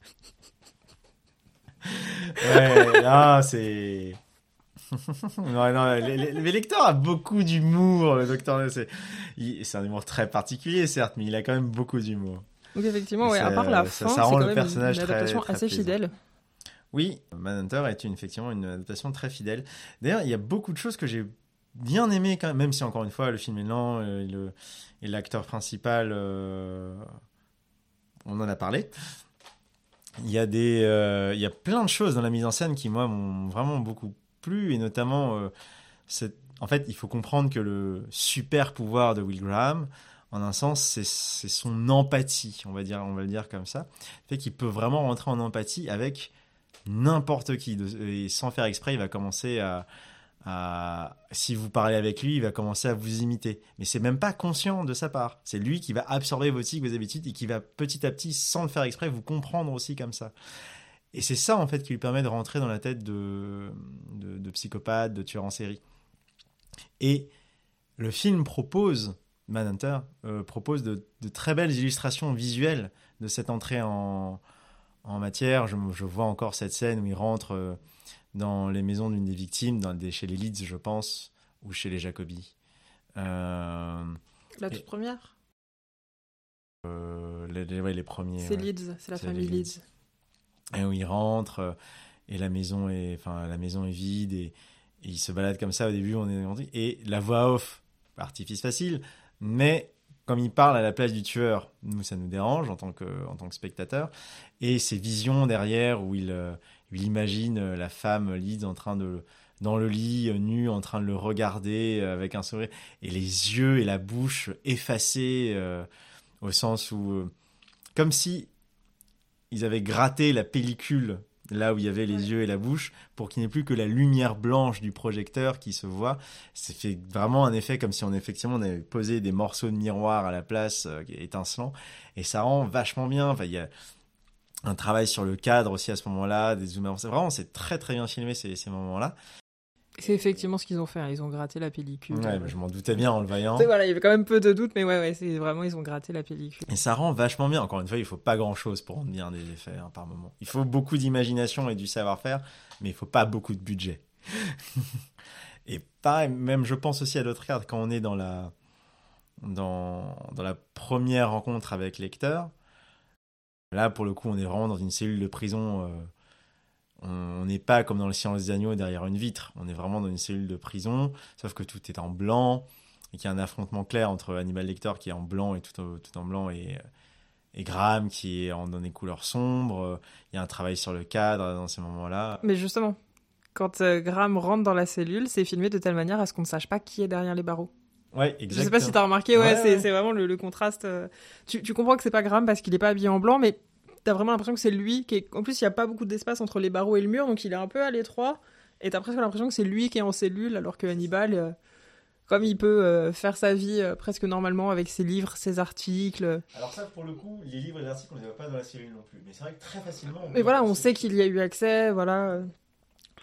Ouais, là, c'est. non, non, les, les- les lecteurs a beaucoup d'humour, le docteur. C'est c'est un humour très particulier, certes, mais il a quand même beaucoup d'humour. Donc effectivement, ouais, à part la ça- fin, ça rend quand le même personnage une très- adaptation très assez plaisant. fidèle. Oui, Manhunter est une, effectivement une adaptation très fidèle. D'ailleurs, il y a beaucoup de choses que j'ai bien aimées, quand même, si encore une fois, le film est lent euh, et l'acteur principal, euh, on en a parlé. Il y a des, euh, il y a plein de choses dans la mise en scène qui moi m'ont vraiment beaucoup plu et notamment, cette- en fait, il faut comprendre que le super pouvoir de Will Graham, en un sens, c'est son empathie, on va dire, on va le dire comme ça, fait qu'il peut vraiment rentrer en empathie avec n'importe qui et sans faire exprès, il va commencer à, à- si vous parlez avec lui, il va commencer à vous imiter. Mais c'est même pas conscient de sa part. C'est lui qui va absorber vos tics, vos habitudes et qui va petit à petit, sans le faire exprès, vous comprendre aussi comme ça. Et c'est ça en fait qui lui permet de rentrer dans la tête de, de, psychopathe, de tueur en série. Et le film propose, Manhunter, euh, propose de, très belles illustrations visuelles de cette entrée en, matière. Je, je vois encore cette scène où il rentre euh, dans les maisons d'une des victimes, dans des, chez les Leeds, je pense, ou chez les Jacobi. Euh, La toute Et- première? Euh, les, les- ouais, les premiers. C'est ouais. Leeds, c'est la famille Leeds. et où il rentre euh, et la maison est enfin la maison est vide et, et il se balade comme ça au début on est et la voix off artifice facile mais comme il parle à la place du tueur nous ça nous dérange en tant que en tant que spectateur et ces visions derrière où il euh, il imagine euh, la femme Leeds en train de dans le lit euh, nue en train de le regarder euh, avec un sourire et les yeux et la bouche effacés euh, au sens où euh, comme si ils avaient gratté la pellicule là où il y avait les yeux et la bouche pour qu'il n'y ait plus que la lumière blanche du projecteur qui se voit. C'est fait vraiment un effet comme si on effectivement on avait posé des morceaux de miroir à la place euh, étincelants et ça rend vachement bien. Enfin, il y a un travail sur le cadre aussi à ce moment-là, des zooms. Vraiment c'est très très bien filmé ces, ces moments-là. C'est effectivement ce qu'ils ont fait. hein. Ils ont gratté la pellicule. Ouais, mais je m'en doutais bien en le voyant. Voilà, il y avait quand même peu de doutes, mais ouais, ouais, c'est vraiment ils ont gratté la pellicule. Et ça rend vachement bien. Encore une fois, il faut pas grand chose pour rendre bien des effets hein, par moment. Il faut beaucoup d'imagination et du savoir-faire, mais il faut pas beaucoup de budget. et pareil, même je pense aussi à d'autres cadres quand on est dans la dans, dans la première rencontre avec Lecteur. Là, pour le coup, on est vraiment dans une cellule de prison. euh, on n'est pas comme dans le silence des agneaux derrière une vitre. On est vraiment dans une cellule de prison, sauf que tout est en blanc et qu'il y a un affrontement clair entre Hannibal Lecter qui est en blanc et tout, au- tout en blanc et, et Graham qui est en, dans des couleurs sombres. Il y a un travail sur le cadre dans ces moments-là. Mais justement, quand euh, Graham rentre dans la cellule, c'est filmé de telle manière à ce qu'on ne sache pas qui est derrière les barreaux. Ouais, Je exactement. sais pas si t'as remarqué, ouais, Ouais, c'est ouais. c'est vraiment le, le contraste. euh. Tu, tu comprends que c'est pas Graham parce qu'il est pas habillé en blanc, mais t'as vraiment l'impression que c'est lui qui est. En plus, il y a pas beaucoup d'espace entre les barreaux et le mur, donc il est un peu à l'étroit. Et t'as presque l'impression que c'est lui qui est en cellule, alors que Hannibal, euh, comme il peut euh, faire sa vie euh, presque normalement avec ses livres, ses articles. Alors ça, pour le coup, les livres et les articles, on les voit pas dans la cellule non plus. Mais c'est vrai que très facilement... Mais voilà, on sait qu'il y a eu accès, voilà.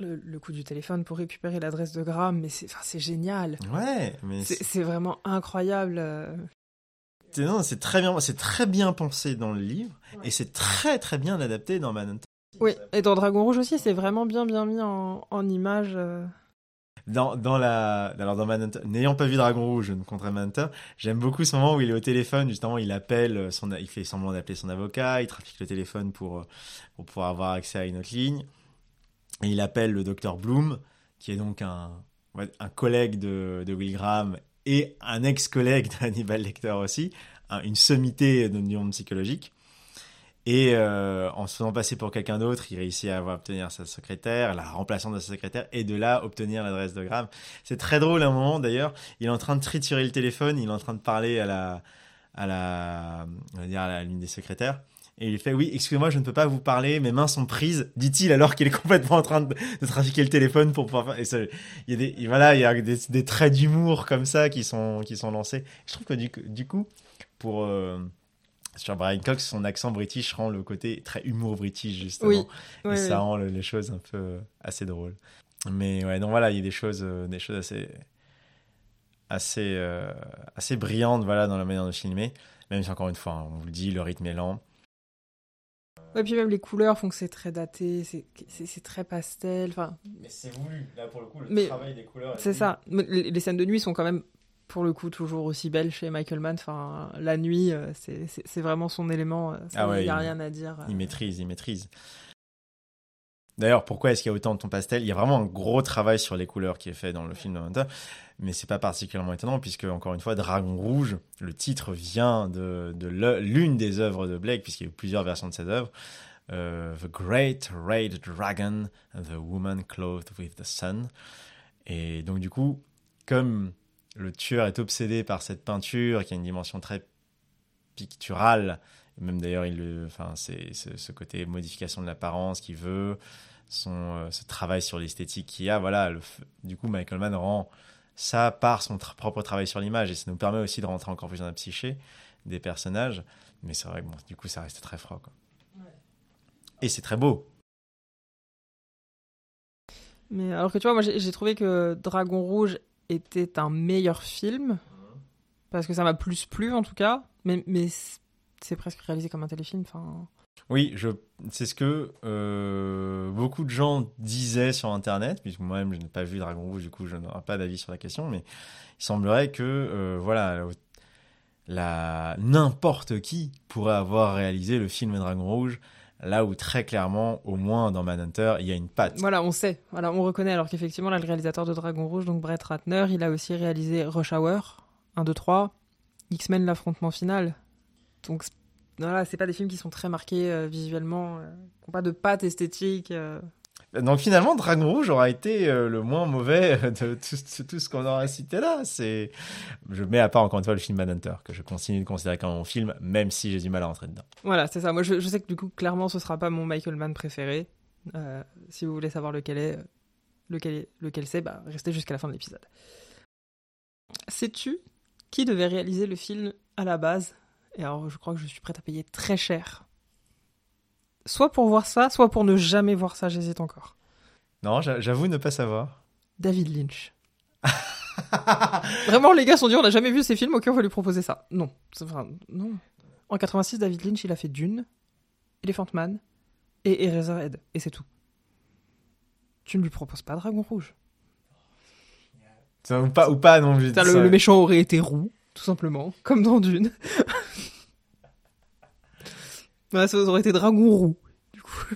Euh, Le, le coup du téléphone pour récupérer l'adresse de Graham, mais c'est enfin, génial. Ouais, mais C'est vraiment incroyable. euh. c'est- non, c'est très bien, c'est très bien pensé dans le livre Ouais. et c'est très très bien adapté dans Manhunter. Oui, et dans Dragon Rouge aussi, c'est vraiment bien bien mis en, en image. euh. Dans, dans la, alors dans Manhunter, n'ayant pas vu Dragon Rouge, je ne compterai Manhunter, j'aime beaucoup ce moment où il est au téléphone, justement, il appelle son, il fait semblant d'appeler son avocat, il trafique le téléphone pour, euh, pour pouvoir avoir accès à une autre ligne. Il appelle le docteur Bloom, qui est donc un, collègue de, Will Graham et un ex-collègue d'Hannibal Lecter aussi, un- une sommité de monde psychologique. Et euh, en se faisant passer pour quelqu'un d'autre, il réussit à avoir, obtenir sa secrétaire, la remplaçante de sa secrétaire, et de là obtenir l'adresse de Graham. C'est très drôle à un moment d'ailleurs. Il est en train de triturer le téléphone, il est en train de parler à la, à la, on va à l'une des secrétaires. Et il fait oui, excusez-moi, je ne peux pas vous parler, mes mains sont prises, dit-il alors qu'il est complètement en train de, de trafiquer le téléphone pour pouvoir. Et ça, il y a des, voilà, il y a des, des traits d'humour comme ça qui sont, qui sont lancés. Je trouve que du, coup- du coup, pour euh, sur Brian Cox, son accent british rend le côté très humour british justement. Oui, Et ça rend le- les choses un peu euh, assez drôles. Mais ouais, donc voilà, il y a des choses, euh, des choses assez, assez, euh, assez brillantes voilà, dans la manière de filmer. Même si encore une fois, hein, on vous le dit, le rythme est lent. Ouais, puis même les couleurs font que c'est très daté, c'est très pastel. Enfin, Mais c'est voulu, là pour le coup, le Mais travail des couleurs. c'est ça. Les, les scènes de nuit sont quand même, pour le coup, toujours aussi belles chez Michael Mann. Enfin, la nuit, euh, c'est vraiment son élément. Il Ah ouais, n'y a il- rien à dire. Il maîtrise, il maîtrise. D'ailleurs, pourquoi est-ce qu'il y a autant de ton pastel? Il y a vraiment un gros travail sur les couleurs qui est fait dans le film Hunter, mais c'est pas particulièrement étonnant puisque encore une fois, Dragon Rouge, le titre vient de, l'une des œuvres de Blake puisqu'il y a eu plusieurs versions de cette œuvre. euh, the Great Red Dragon, The Woman Clothed with the Sun. Et donc du coup, comme le tueur est obsédé par cette peinture qui a une dimension très picturale, même d'ailleurs, il le, enfin, c'est ce, côté modification de l'apparence qu'il veut, son, euh, ce travail sur l'esthétique qu'il y a. Voilà, le du coup, Michael Mann rend ça par son tra- propre travail sur l'image et ça nous permet aussi de rentrer encore plus dans la psyché des personnages. Mais c'est vrai que bon, du coup, ça reste très froid. Quoi. Et c'est très beau. Mais alors que tu vois, moi j'ai j'ai trouvé que Dragon Rouge était un meilleur film parce que ça m'a plus plu en tout cas. Mais, mais c'est- presque réalisé comme un téléfilm. Enfin, Oui, je, c'est ce que euh, beaucoup de gens disaient sur Internet, puisque moi-même je n'ai pas vu Dragon Rouge, du coup je n'aurai pas d'avis sur la question, mais il semblerait que euh, voilà, la n'importe qui pourrait avoir réalisé le film Dragon Rouge, là où très clairement, au moins dans Manhunter, il y a une patte. Voilà, on sait, voilà, on reconnaît, alors qu'effectivement là, le réalisateur de Dragon Rouge, donc Brett Ratner, il a aussi réalisé Rush Hour 1, 2, 3, X-Men l'affrontement final. Donc voilà, c'est pas des films qui sont très marqués euh, visuellement, euh, qui n'ont pas de patte esthétique. euh. Donc finalement, Dragon Rouge aura été le moins mauvais de tout, ce qu'on aura cité là. C'est, je mets à part encore une fois le film Manhunter que je continue de considérer comme mon film, même si j'ai du mal à rentrer dedans. Voilà, c'est ça. Moi, je, je sais que du coup, clairement, ce sera pas mon Michael Mann préféré. Si vous voulez savoir lequel est, lequel, est- lequel c'est, bah, restez jusqu'à la fin de l'épisode. Sais-tu qui devait réaliser le film à la base? Et alors, je crois que je suis prête à payer très cher. Soit pour voir ça, soit pour ne jamais voir ça, j'hésite encore. Non, j'a- j'avoue ne pas savoir. David Lynch. Vraiment, les gars sont dit, on n'a jamais vu ces films, ok, on va lui proposer ça. Non. C'est- Enfin, non. En 86, David Lynch, il a fait Dune, Elephant Man et Eraserhead. Et c'est tout. Tu ne lui proposes pas Dragon Rouge. Ça, Ou pas, ou pas non plus. Le, le méchant aurait été roux, tout simplement, comme dans Dune. Ouais, ça aurait été Dragon Roux. Du coup.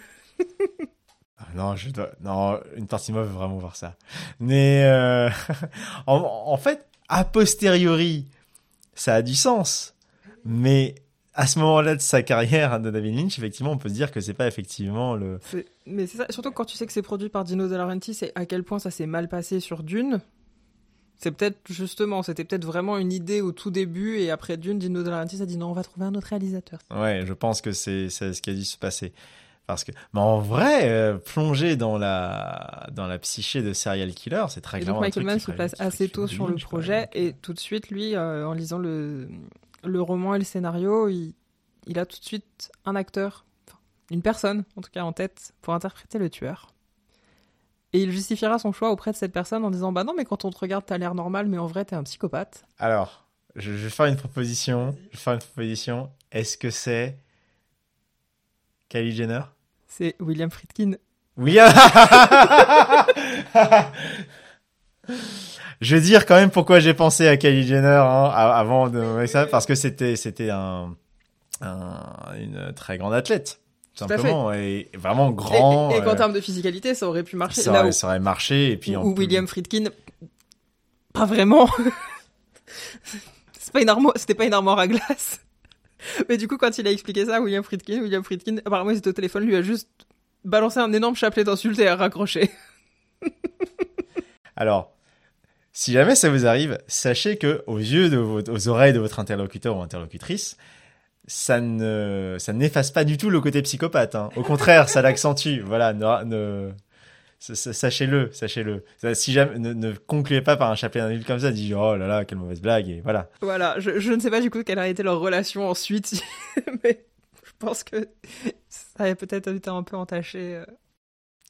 Ah, Non, je dois... non, une partie de moi veut vraiment voir ça. Mais euh, en, en fait, a posteriori, ça a du sens. Mais à ce moment-là de sa carrière de David Lynch, effectivement, on peut se dire que c'est pas effectivement le. Mais c'est ça, surtout quand tu sais que c'est produit par Dino De Laurentiis, c'est à quel point ça s'est mal passé sur Dune. C'est peut-être justement, c'était peut-être vraiment une idée au tout début et après Dune, Dino De Laurentiis a dit non, on va trouver un autre réalisateur. Ouais, je pense que c'est c'est ce qui a dû se passer. Parce que, mais en vrai, euh, plonger dans la dans la psyché de serial killer, c'est très Et donc clairement un Michael Mann se place assez tôt sur le projet Donc, et tout de suite, lui, euh, en lisant le, le roman et le scénario, il, il a tout de suite un acteur, enfin, une personne en tout cas en tête pour interpréter le tueur. Et il justifiera son choix auprès de cette personne en disant Bah non, mais quand on te regarde, t'as l'air normal, mais en vrai, t'es un psychopathe. Alors, je, je vais faire une proposition. Je vais faire une proposition. Est-ce que c'est Kylie Jenner? C'est William Friedkin. Oui. je vais dire quand même pourquoi j'ai pensé à Kylie Jenner hein, avant de ça, parce que c'était c'était un, un- une très grande athlète, tout Tout à simplement, et vraiment grand. et et qu'en euh, termes de physicalité, ça aurait pu marcher. ça, Là aurait, où, ça aurait marché, et puis en plus- William Friedkin, pas vraiment. C'est pas une armoire, c'était pas une armoire à glace. Mais du coup, quand il a expliqué ça William Friedkin, William Friedkin, apparemment, il était au téléphone, lui a juste balancé un énorme chapelet d'insultes et a raccroché. Alors, si jamais ça vous arrive, sachez que aux yeux de votre, aux oreilles de votre interlocuteur ou interlocutrice, ça ne, ça n'efface pas du tout le côté psychopathe. hein. Au contraire, ça l'accentue. Voilà, ne, ne- sa- sa- sachez-le, sachez-le. Si jamais, ne, concluez pas par un chapelet d'insultes comme ça, dites oh là là, quelle mauvaise blague et voilà. Voilà, je, je ne sais pas du coup quelle a été leur relation ensuite, mais je pense que ça a peut-être été un peu entaché.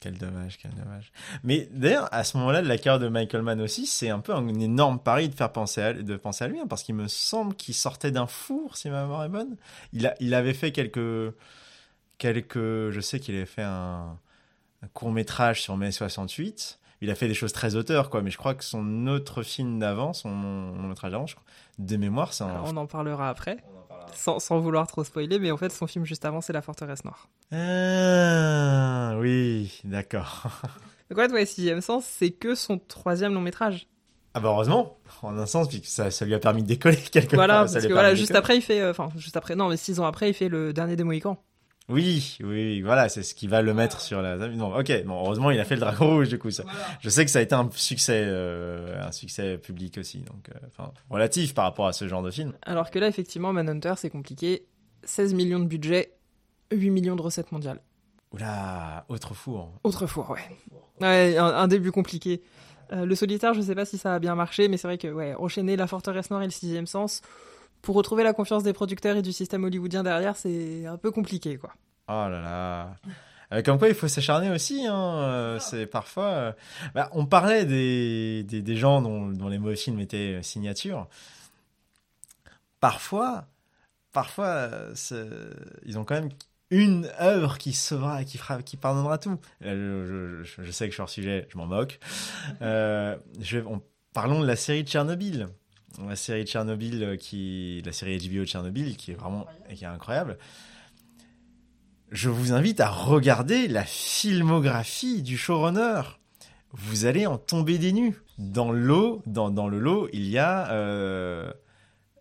Quel dommage, quel dommage. Mais d'ailleurs, à ce moment-là de la carrière de Michael Mann aussi, c'est un peu un énorme pari de faire penser à, de penser à lui, hein, parce qu'il me semble qu'il sortait d'un four, si ma mémoire est bonne. Il, a, il avait fait quelques, quelques, je sais qu'il avait fait un, court métrage sur mai 68. Il a fait des choses très auteurs, quoi, mais je crois que son autre film d'avant, son long métrage d'avant, de mémoire, c'est un. On en parlera après, sans, sans vouloir trop spoiler, mais en fait, son film juste avant, c'est La Forteresse Noire. Ah, oui, d'accord. Donc, en fait, ouais, Sixième Sens, c'est que son troisième long métrage. Ah bah heureusement, en un sens, puisque ça, ça lui a permis de décoller quelque Voilà, part. parce ça que voilà, juste décoller. après, il fait. euh, Enfin, juste après, non, mais six ans après, il fait le dernier des Mohicans. Oui, oui, voilà, c'est ce qui va le mettre sur la. Non, ok, bon, heureusement, il a fait le Dragon Rouge du coup. Ça. Je sais que ça a été un succès, euh, un succès public aussi, donc, euh, enfin, relatif par rapport à ce genre de film. Alors que là, effectivement, Manhunter, c'est compliqué. 16 millions de budget, 8 millions de recettes mondiales. Oula, autre four. Autrefois, ouais. Ouais, un, un début compliqué. Euh, le solitaire, je sais pas si ça a bien marché, mais c'est vrai que, ouais, enchaîner la forteresse noire et le sixième sens, pour retrouver la confiance des producteurs et du système hollywoodien derrière, c'est un peu compliqué, quoi. Oh là là. Euh, comme quoi, il faut s'acharner aussi. Hein. euh, C'est parfois. euh, bah, on parlait des, des, des gens dont, dont les mauvais films étaient signatures. Parfois, parfois, ils ont quand même une œuvre qui sauvera, qui fera, qui pardonnera tout. Euh, je, je- je sais que je suis hors sujet, je m'en moque. Euh, je, on- parlons de la série de Tchernobyl. La série de Tchernobyl, euh, qui, la série HBO de Tchernobyl, qui est vraiment, qui est incroyable. Je vous invite à regarder la filmographie du showrunner. Vous allez en tomber des nues. Dans l'eau, dans, dans le lot, il y a euh,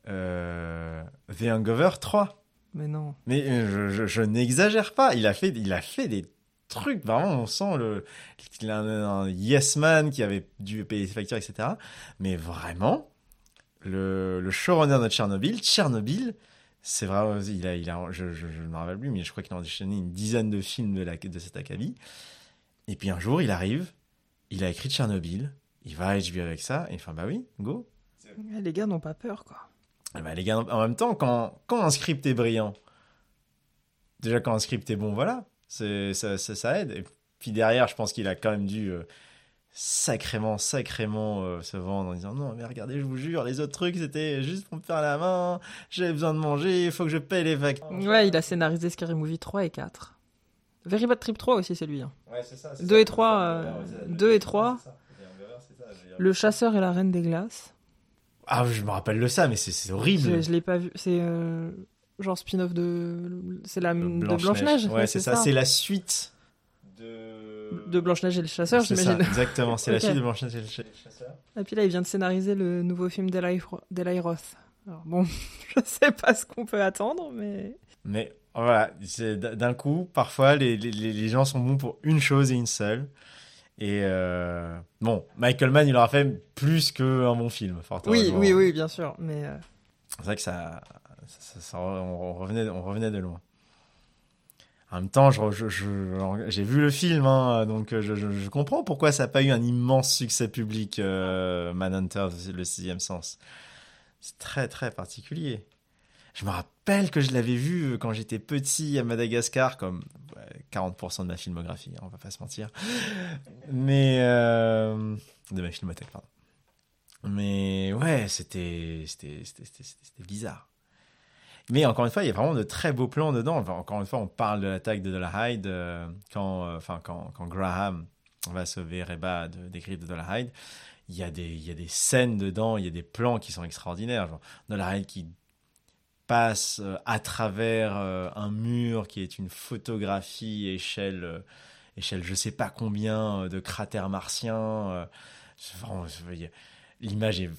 euh, The Hangover 3. Mais non. Mais euh, je, je- je n'exagère pas. Il a fait, il a fait des trucs. Vraiment, on sent le, qu'il a un, un yes man qui avait dû payer ses factures, etc. Mais vraiment, le, le showrunner de Tchernobyl, Tchernobyl, c'est vraiment, il a, il a, je, je, je ne me rappelle plus, mais je crois qu'il a enchaîné une dizaine de films de, la, de cet acabit. Et puis un jour, il arrive, il a écrit Tchernobyl, il va à HBO avec ça, et enfin, bah oui, go. Les gars n'ont pas peur, quoi. Eh ben, les gars, en même temps, quand, quand un script est brillant, déjà quand un script est bon, voilà, c'est, ça, ça, ça aide. Et puis derrière, je pense qu'il a quand même dû euh, sacrément, sacrément euh, se vendre en disant non, mais regardez, je vous jure, les autres trucs, c'était juste pour me faire la main, j'avais besoin de manger, il faut que je paye les factures. Ouais, il a scénarisé Scary Movie 3 et 4. Very Bad Trip 3 aussi, c'est lui. hein. Ouais, c'est ça. Deux et trois, euh, deux et trois. Le chasseur et la reine des glaces. Ah, je me rappelle de ça, mais c'est, horrible. Je, je l'ai pas vu. C'est euh, genre spin-off de. C'est la de Blanche-Neige. Blanche-Neige. Ouais, c'est ça. C'est la suite de. De Blanche-Neige et le chasseur, j'imagine. exactement. C'est la suite de Blanche-Neige et le chasseur. Et puis là, il vient de scénariser le nouveau film d'Eli Ro- d'Eli Roth. Alors bon, je sais pas ce qu'on peut attendre, mais. Mais voilà, d'un coup, parfois, les, les, les gens sont bons pour une chose et une seule. Et euh, bon, Michael Mann, il aura fait plus qu'un bon film, fort Oui, oui, oui, bien sûr. Mais euh, C'est vrai que ça, ça- on revenait, on revenait de loin. En même temps, j'ai vu le film, hein, donc je, je- comprends pourquoi ça n'a pas eu un immense succès public, euh, Manhunter, le sixième sens. C'est très, très particulier. Je me rappelle que je l'avais vu euh, quand j'étais petit à Madagascar, comme ouais, 40% de ma filmographie, hein, on va pas se mentir. Mais... euh, de ma filmothèque, pardon. Mais ouais, c'était bizarre. Mais encore une fois, il y a vraiment de très beaux plans dedans. Encore une fois, on parle de l'attaque de Dollarhide euh, quand, euh, quand, Graham va sauver Reba de- des griffes de Dollarhide. Il y, a des, il y a des scènes dedans, il y a des plans qui sont extraordinaires. Genre Dollarhide qui passe euh, à travers euh, un mur qui est une photographie échelle, échelle je sais pas combien de cratères martiens. L'image est,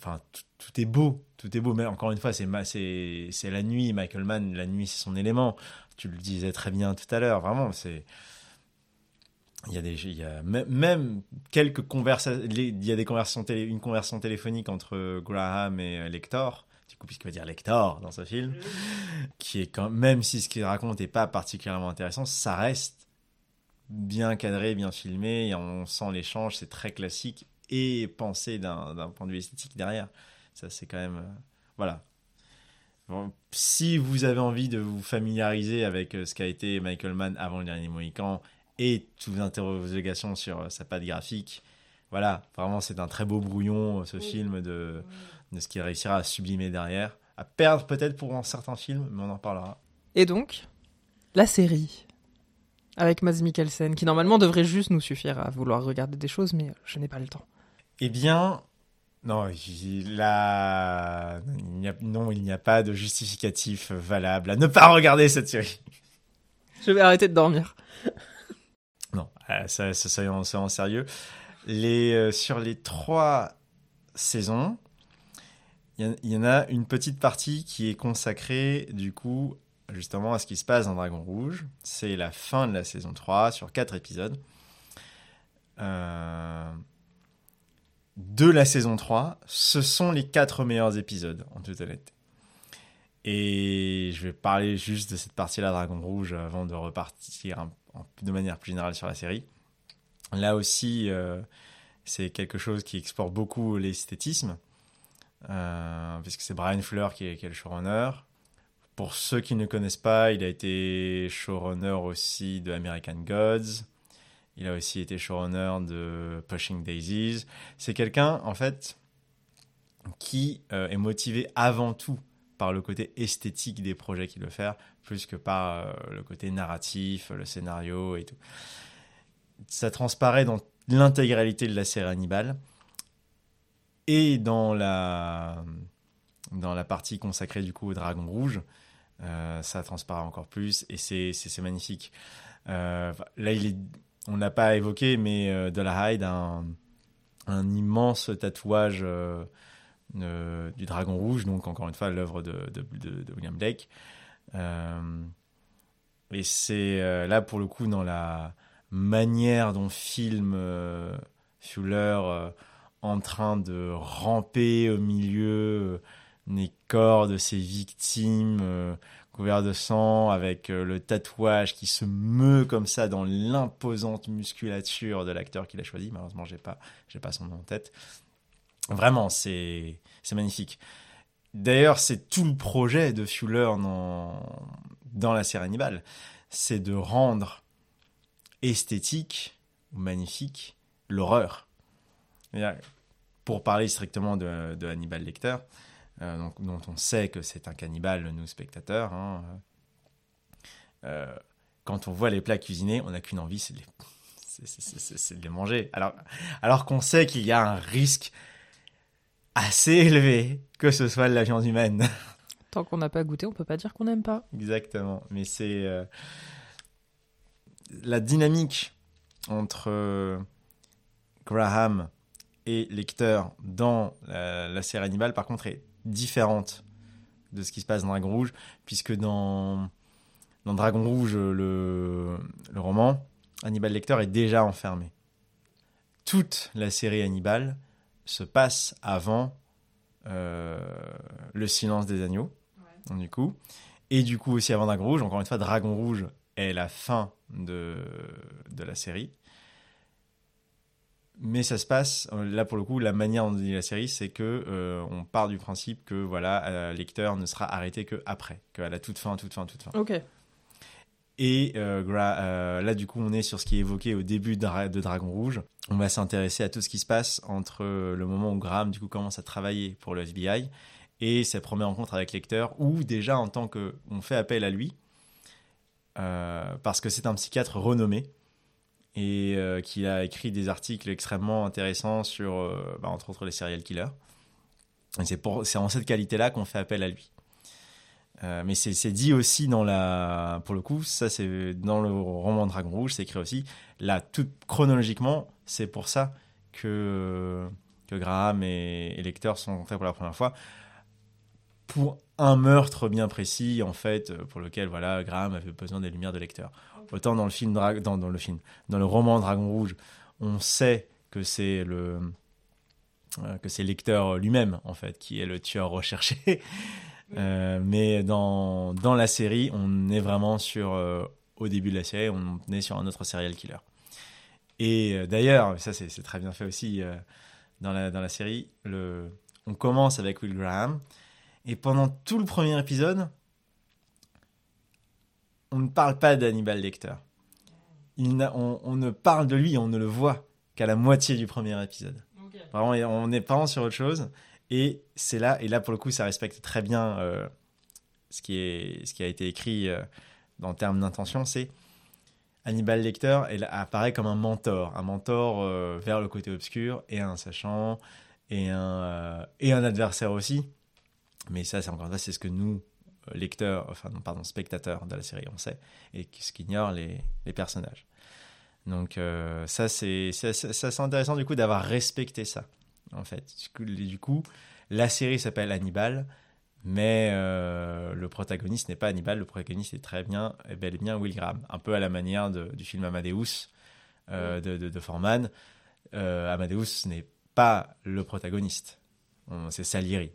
tout est beau, tout est beau. Mais encore une fois, c'est la nuit. Michael Mann, la nuit, c'est son élément. Tu le disais très bien tout à l'heure. Vraiment, c'est il y a même- quelques conversations, il y a des conversations une conversation téléphonique entre Graham et euh, Lector, du coup, puisqu'il va dire Lector dans ce film, qui est quand même si ce qu'il raconte n'est pas particulièrement intéressant, ça reste bien cadré, bien filmé, on sent l'échange, c'est très classique et pensé d'un point de vue esthétique derrière. Ça, c'est quand même, euh, voilà. Bon, si vous avez envie de vous familiariser avec euh, ce qu'a été Michael Mann avant le dernier Mohican et toutes vos interrogations sur euh, sa patte graphique, voilà, vraiment c'est un très beau brouillon ce film de, de ce qu'il réussira à sublimer derrière, à perdre peut-être pour un certain film, mais on en parlera. Et donc, la série. Avec Mads Mikkelsen, qui normalement devrait juste nous suffire à vouloir regarder des choses, mais je n'ai pas le temps. Eh bien, non, il a... il n'y a- non, il n'y a pas de justificatif valable à ne pas regarder cette série. Je vais arrêter de dormir. Non, euh, ça, ça, sérieux. Les, euh, sur les trois saisons, il y, en- il y en a une petite partie qui est consacrée, du coup, justement à ce qui se passe dans Dragon Rouge. C'est la fin de la saison 3, sur quatre épisodes. Euh, de la saison 3, ce sont les quatre meilleurs épisodes, en toute honnêteté. Et je vais parler juste de cette partie-là, Dragon Rouge, avant de repartir de manière plus générale sur la série. Là aussi, euh, c'est quelque chose qui explore beaucoup l'esthétisme, euh, puisque c'est Brian Fuller qui est, qui est le showrunner. Pour ceux qui ne connaissent pas, il a été showrunner aussi de American Gods. Il a aussi été showrunner de Pushing Daisies. C'est quelqu'un, en fait, qui euh, est motivé avant tout par le côté esthétique des projets qu'il veut faire, plus que par euh, le côté narratif, le scénario et tout. Ça transparaît dans l'intégralité de la série Hannibal et dans la, dans la partie consacrée du coup au Dragon Rouge. Euh, ça transparaît encore plus et c'est magnifique. Là, il est, on n'a pas évoqué, mais euh, De La Hyde a un, immense tatouage du Dragon Rouge, donc encore une fois l'œuvre de, William Blake. et c'est là pour le coup dans la manière dont filme Fuller en train de ramper au milieu des corps de ses victimes couverts de sang, avec euh, le tatouage qui se meut comme ça dans l'imposante musculature de l'acteur qu'il a choisi. Malheureusement, j'ai pas, j'ai pas son nom en tête. Vraiment, c'est, c'est magnifique. D'ailleurs, c'est tout le projet de Fuller dans, dans la série Hannibal. C'est de rendre esthétique ou magnifique l'horreur. Pour parler strictement de, de Hannibal Lecter, donc, dont on sait que c'est un cannibale, nous spectateurs. Hein. Euh, quand on voit les plats cuisinés, on n'a qu'une envie, c'est de, de, les manger. Alors, alors qu'on sait qu'il y a un risque assez élevé que ce soit de la viande humaine. Tant qu'on n'a pas goûté, on peut pas dire qu'on n'aime pas. Exactement. Mais c'est euh, la dynamique entre Graham et Lecter dans la, la série Hannibal, par contre, est différente de ce qui se passe dans Dragon Rouge, puisque dans, dans Dragon Rouge, le, le roman, Hannibal Lecter est déjà enfermé. Toute la série Hannibal se passe avant euh, Le silence des agneaux, du coup, et du coup aussi avant Dragon Rouge. Encore une fois, Dragon Rouge est la fin de, de la série mais ça se passe euh, là pour le coup la manière dont on dit la série c'est que euh, on part du principe que voilà euh, lecteur ne sera arrêté que après qu'à la toute fin toute fin toute fin. Ok. Et là du coup on est sur ce qui est évoqué au début de, Dragon Rouge. On va s'intéresser à tout ce qui se passe entre le moment où Graham du coup commence à travailler pour le FBI et sa première rencontre avec lecteur ou déjà en tant que on fait appel à lui parce que c'est un psychiatre renommé et euh, qui a écrit des articles extrêmement intéressants sur, euh, bah, entre autres, les serial killers. C'est, pour, c'est en cette qualité-là qu'on fait appel à lui. Euh, mais c'est, c'est dit aussi dans la, pour le coup, ça c'est dans le roman Dragon Rouge, c'est écrit aussi. Là, tout chronologiquement, c'est pour ça que que Graham et, et Lecter sont rencontrés pour la première fois pour un meurtre bien précis en fait pour lequel voilà Graham avait besoin des lumières de Lecter. Autant dans le film, dans, le film, dans le roman Dragon Rouge, on sait que c'est le euh, que c'est Lecteur lui-même en fait qui est le tueur recherché. Euh, mais dans, dans la série, on est vraiment sur euh, au début de la série, on est sur un autre serial killer. Et d'ailleurs, ça c'est très bien fait aussi dans la dans la série. On commence avec Will Graham et pendant tout le premier épisode, on ne parle pas d'Hannibal Lecter. on, ne parle de lui, on ne le voit qu'à la moitié du premier épisode. Vraiment, on est vraiment sur autre chose. Et c'est là, et là pour le coup, ça respecte très bien euh, ce, qui est, ce qui a été écrit euh, dans termes d'intention. C'est Hannibal Lecter elle apparaît comme un mentor, un mentor euh, vers le côté obscur et un sachant et un, et un adversaire aussi. Mais ça, c'est encore c'est ce que nous, lecteur, enfin non, pardon, spectateur de la série, on sait, et ce qu'ignore les, les, personnages. Donc euh, ça, c'est c'est intéressant du coup d'avoir respecté ça, en fait. Du coup, la série s'appelle Hannibal, mais euh, le protagoniste n'est pas Hannibal, le protagoniste est très bien, est bel et bien Will Graham, un peu à la manière de, du film Amadeus euh, de, de, de, Forman. Amadeus n'est pas le protagoniste, c'est Salieri.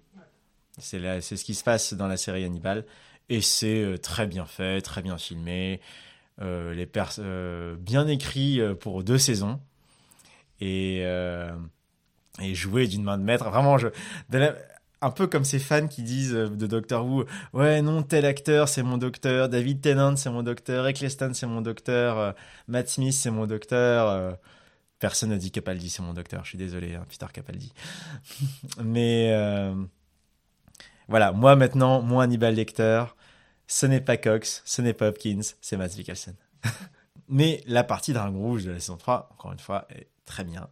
C'est ce qui se passe dans la série Hannibal. Et c'est euh, très bien fait, très bien filmé, euh, les euh, bien écrit pour deux saisons. Et, et joué d'une main de maître. Vraiment, je, un peu comme ces fans qui disent de Doctor Who, ouais non tel acteur c'est mon docteur, David Tennant c'est mon docteur, Eccleston c'est mon docteur, Matt Smith c'est mon docteur. personne n'a dit Capaldi c'est mon docteur, je suis désolé, hein, Peter Capaldi. Mais voilà, moi maintenant, mon Hannibal Lecter, ce n'est pas Cox, ce n'est pas Hopkins, c'est Matt Mikkelsen. Mais la partie Dragon Rouge de la saison 3, encore une fois, est très bien.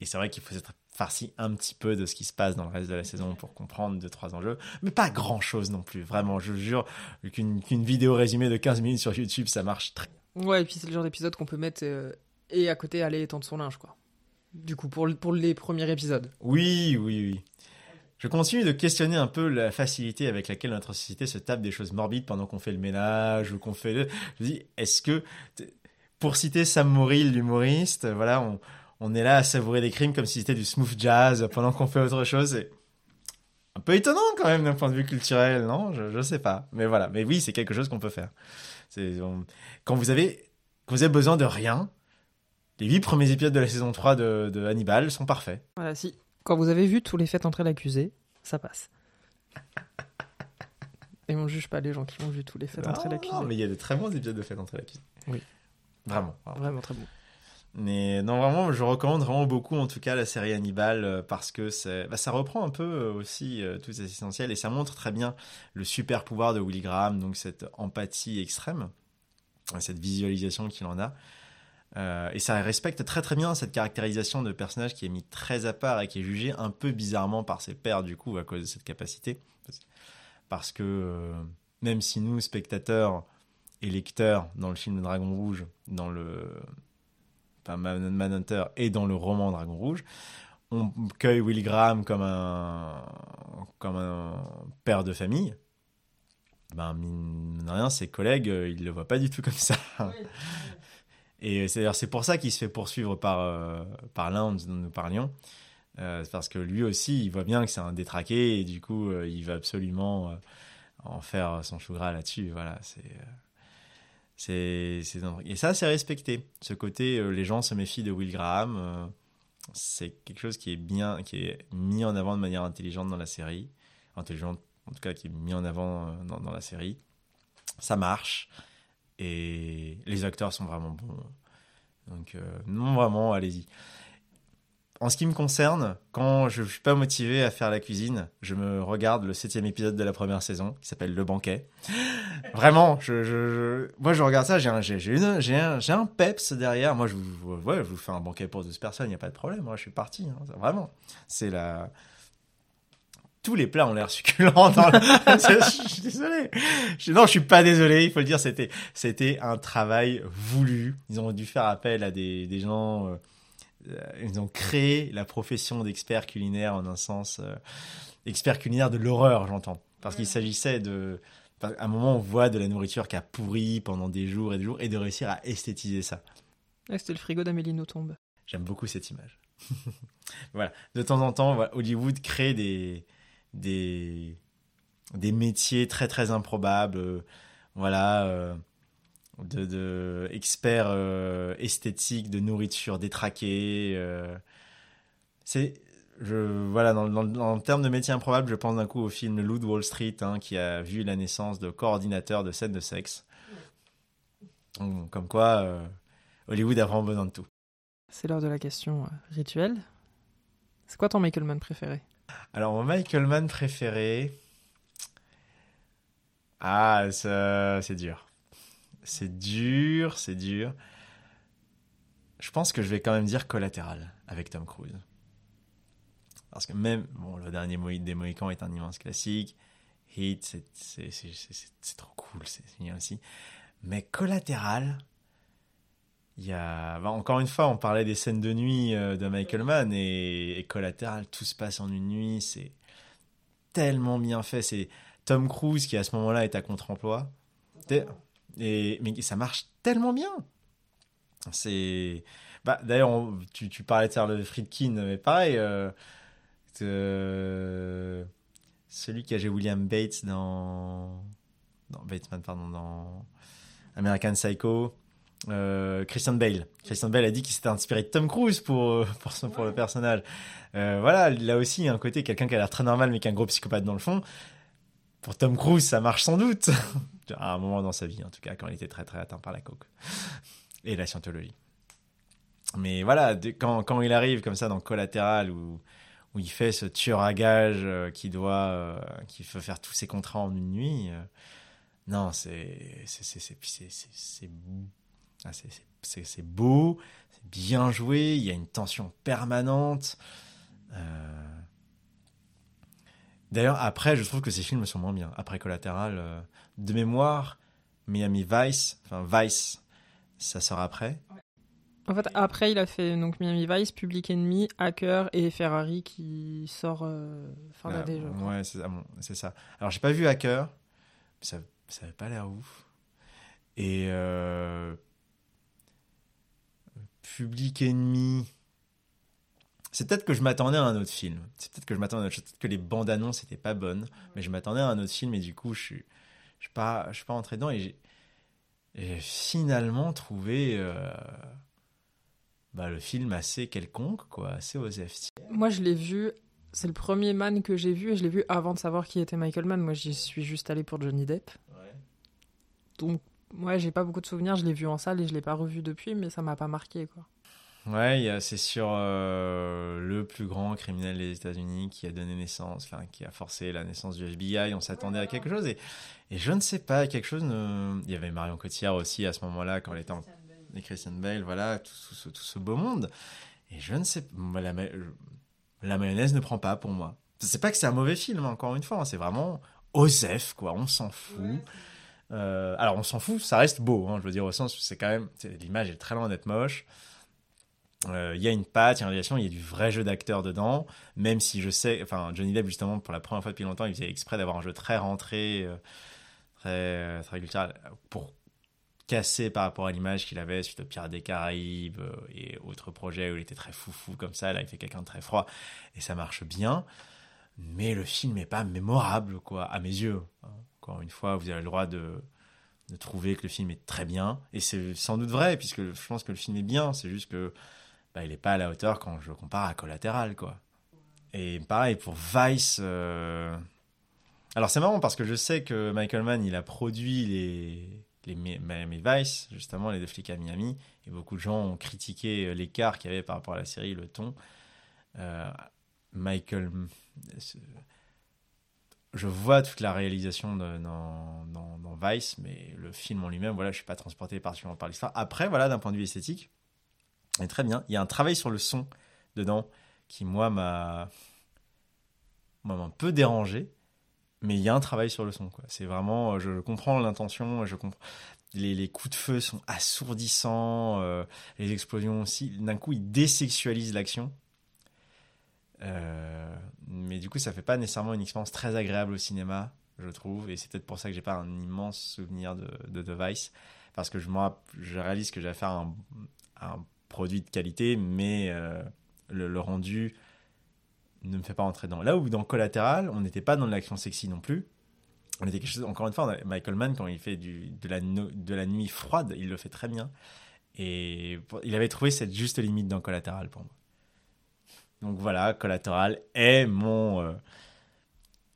Et c'est vrai qu'il faut être farci un petit peu de ce qui se passe dans le reste de la saison pour comprendre deux, trois enjeux. Mais pas grand chose non plus. Vraiment, je jure qu'une vidéo résumée de 15 minutes sur YouTube, ça marche très bien. Ouais, et puis c'est le genre d'épisode qu'on peut mettre euh, et à côté aller étendre son linge, quoi. Du coup, pour, pour les premiers épisodes. Oui, oui, oui. Je continue de questionner un peu la facilité avec laquelle notre société se tape des choses morbides pendant qu'on fait le ménage ou qu'on fait. Je dis, est-ce que, pour citer Sam Morrill, l'humoriste, voilà, on, est là à savourer des crimes comme si c'était du smooth jazz pendant qu'on fait autre chose. C'est un peu étonnant quand même d'un point de vue culturel, non? Je, je sais pas, mais voilà. Mais oui, c'est quelque chose qu'on peut faire. Quand vous avez quand vous avez besoin de rien, les huit premiers épisodes de la saison 3 de, de Hannibal sont parfaits. Voilà, si quand vous avez vu tous les faits entrer l'accusé, ça passe. Et on juge pas les gens qui ont vu tous les faits entrer l'accusé. Non, mais il y a de très bons épisodes de faits entrer l'accusé. Oui. Vraiment, vraiment. très bon. Mais non, vraiment, je recommande vraiment beaucoup, en tout cas, la série Hannibal, euh, parce que bah, ça reprend un peu euh, aussi euh, tout ces essentiels et ça montre très bien le super pouvoir de Willy Graham, donc cette empathie extrême, cette visualisation qu'il en a. Euh, et ça respecte très très bien cette caractérisation de personnage qui est mis très à part et qui est jugé un peu bizarrement par ses pairs du coup à cause de cette capacité. Parce que euh, même si nous, spectateurs et lecteurs dans le film Dragon Rouge, dans le enfin, Manhunter et dans le roman Dragon Rouge, on cueille Will Graham comme un, comme un père de famille, ben mine de rien, ses collègues, euh, ils le voient pas du tout comme ça. Et c'est pour ça qu'il se fait poursuivre par, euh, par dont nous parlions. Euh, parce que lui aussi, il voit bien que c'est un détraqué et du coup, euh, il va absolument en faire son chou gras là-dessus. Voilà, c'est. c'est, et ça, c'est respecté. Ce côté, les gens se méfient de Will Graham. c'est quelque chose qui est bien, qui est mis en avant de manière intelligente dans la série. Intelligente, en tout cas, qui est mis en avant dans la série. Ça marche. Et les acteurs sont vraiment bons. Donc, euh, non, vraiment, allez-y. En ce qui me concerne, quand je suis pas motivé à faire la cuisine, je me regarde le septième épisode de la première saison qui s'appelle Le Banquet. Vraiment, je, je, moi je regarde ça, j'ai un, un, un peps derrière. Moi je vous, ouais, je vous fais un banquet pour 12 personnes, il n'y a pas de problème. Moi je suis parti, hein, vraiment. C'est la, tous les plats ont l'air succulents. Dans je, suis désolé. non, je suis pas désolé. Il faut le dire, c'était c'était un travail voulu. Ils ont dû faire appel à des, des gens. Euh, ils ont créé la profession d'expert culinaire en un sens euh, expert culinaire de l'horreur, j'entends, parce qu'il s'agissait de à un moment on voit de la nourriture qui a pourri pendant des jours et des jours et de réussir à esthétiser ça. C'était le frigo d'Amélie Nothomb. J'aime beaucoup cette image. voilà, de temps en temps, Hollywood crée des des, des métiers très très improbables, euh, voilà, euh, de, de, experts euh, esthétiques de nourriture détraqués. c'est je, voilà, dans, dans, en termes de métiers improbables, je pense d'un coup au film Loup de Wall Street, hein, qui a vu la naissance de coordinateurs de scènes de sexe. Comme quoi, Hollywood a vraiment besoin de tout. C'est l'heure de la question rituelle. C'est quoi ton Michael Mann préféré? Alors, mon Michael Mann préféré. Ah, c'est dur. C'est dur, c'est dur. Je pense que je vais quand même dire collatéral avec Tom Cruise. Parce que même, bon, le dernier des Mohicans est un immense classique. Hit, c'est trop cool, c'est génial aussi. Mais collatéral, il y a, bah, encore une fois, on parlait des scènes de nuit euh, de Michael Mann et, et Collateral, tout se passe en une nuit, c'est tellement bien fait. C'est Tom Cruise qui à ce moment-là est à contre-emploi. Et, mais ça marche tellement bien. C'est, bah, d'ailleurs, tu, tu, parlais de Charles Friedkin, mais pareil, euh, celui qui a joué William Bates dans, pardon, dans American Psycho. Euh, Christian Bale. Christian Bale a dit qu'il s'était inspiré de Tom Cruise pour euh, pour, son, pour le personnage. Euh, voilà, là aussi un côté quelqu'un qui a l'air très normal mais qui est un gros psychopathe dans le fond. Pour Tom Cruise, ça marche sans doute à un moment dans sa vie, en tout cas quand il était très très atteint par la coke et la scientologie. Mais voilà, quand, quand il arrive comme ça dans Collatéral où où il fait ce tueur à gage euh, qui doit, qui veut faire tous ses contrats en une nuit. non, c'est, c'est, ah, c'est, beau, c'est bien joué, il y a une tension permanente. Euh, D'ailleurs, après, je trouve que ces films sont moins bien. Après Collateral, euh, de mémoire, Miami Vice, enfin Vice, ça sort après. En fait, après, il a fait donc Miami Vice, Public Enemy, Hacker et Ferrari qui sort euh, fin Ah, d'année, ouais, c'est ça, bon, c'est ça. Alors, j'ai pas vu Hacker, ça, ça avait pas l'air ouf. Et euh, Public Enemy, c'est peut-être que je m'attendais à un autre film. C'est peut-être que je m'attendais à autre chose. Peut-être que les bandes annonces n'étaient pas bonnes, mais je m'attendais à un autre film et du coup, je suis, je suis pas, je suis pas rentré dedans et j'ai, finalement trouvé euh, bah, le film assez quelconque, quoi, assez osef. Moi, je l'ai vu. C'est le premier Man que j'ai vu et je l'ai vu avant de savoir qui était Michael Mann. Moi, j'y suis juste allé pour Johnny Depp. Donc, moi, j'ai pas beaucoup de souvenirs. Je l'ai vu en salle et je l'ai pas revu depuis, mais ça m'a pas marqué, quoi. Ouais, c'est sur euh, le plus grand criminel des États-Unis qui a donné naissance, enfin qui a forcé la naissance du FBI. On s'attendait à quelque chose et, et je ne sais pas, quelque chose. Ne... Il y avait Marion Cotillard aussi à ce moment-là quand elle était en et Christian Bale, voilà, tout, tout ce, tout ce beau monde. Et je ne sais la, ma- la mayonnaise ne prend pas pour moi. C'est pas que c'est un mauvais film, encore une fois, hein, c'est vraiment osef, quoi, on s'en fout. Euh, alors on s'en fout, ça reste beau, hein, je veux dire, au sens c'est quand même, l'image est très loin d'être moche. Euh, Il y a une patte, il y a une réalisation, il y a du vrai jeu d'acteur dedans, même si je sais, enfin Johnny Depp justement pour la première fois depuis longtemps, il faisait exprès d'avoir un jeu très rentré, euh, très, très culturel, pour casser par rapport à l'image qu'il avait suite au Pirates des Caraïbes euh, et autres projets où il était très foufou comme ça. Là, il fait quelqu'un de très froid et ça marche bien. Mais le film n'est pas mémorable, quoi, à mes yeux. hein. Encore une fois, vous avez le droit de, de trouver que le film est très bien. Et c'est sans doute vrai, puisque je pense que le film est bien. C'est juste que bah, il n'est pas à la hauteur quand je le compare à Collateral, quoi. Et pareil pour Vice. euh, Alors c'est marrant parce que je sais que Michael Mann, il a produit les, les Mi- Miami Vice, justement les deux flics à Miami, et beaucoup de gens ont critiqué euh, l'écart qu'il y avait par rapport à la série, le ton. Euh, Michael, je vois toute la réalisation de- dans, Vice, mais le film en lui-même, voilà, je suis pas transporté particulièrement par l'histoire. Après, voilà, d'un point de vue esthétique, est très bien. Il y a un travail sur le son dedans qui, moi, m'a un peu dérangé, mais il y a un travail sur le son. C'est vraiment, je comprends l'intention, je comprends. Les, les coups de feu sont assourdissants, euh, les explosions aussi. D'un coup, ils désexualisent l'action. Euh, mais du coup, ça fait pas nécessairement une expérience très agréable au cinéma, je trouve. Et c'est peut-être pour ça que j'ai pas un immense souvenir de, de The Vice. Parce que je, rapp- je réalise que j'ai affaire à un, un produit de qualité, mais euh, le, rendu ne me fait pas rentrer dedans. Là où dans Collateral, on n'était pas dans l'action sexy non plus. On était quelque chose, encore une fois, Michael Mann, quand il fait de, la, nuit froide, il le fait très bien. Et il avait trouvé cette juste limite dans Collateral pour moi. Donc voilà, Collateral est mon, euh,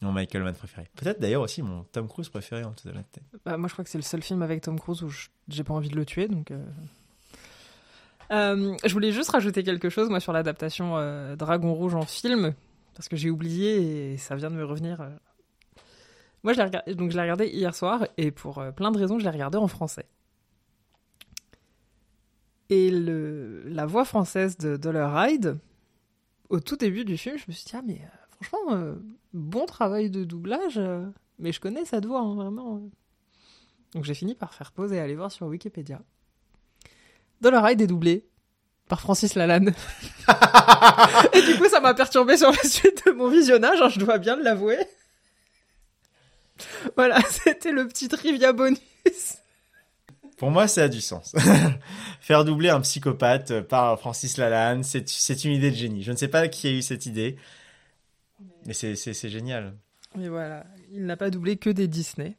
mon Michael Mann préféré. Peut-être d'ailleurs aussi mon Tom Cruise préféré en toute honnêteté. Bah, moi, je crois que c'est le seul film avec Tom Cruise où j'ai pas envie de le tuer, donc. euh. Euh, je voulais juste rajouter quelque chose, moi, sur l'adaptation Dragon Rouge en film, parce que j'ai oublié et ça vient de me revenir. Moi, je l'ai regardé, donc je l'ai regardé hier soir et pour plein de raisons, je l'ai regardé en français. Et le, la voix française de Dollar Hyde, au tout début du film, je me suis dit, ah, mais euh, franchement, euh, bon travail de doublage, euh, mais je connais cette voix, hein, vraiment. Donc j'ai fini par faire pause et aller voir sur Wikipédia. Dollar Hyde est doublé par Francis Lalanne. et du coup, ça m'a perturbé sur la suite de mon visionnage, hein, je dois bien l'avouer. Voilà, c'était le petit trivia bonus. Pour moi, ça a du sens. Faire doubler un psychopathe par Francis Lalanne, c'est une idée de génie. Je ne sais pas qui a eu cette idée, mais c'est- génial. Et voilà, il n'a pas doublé que des Disney.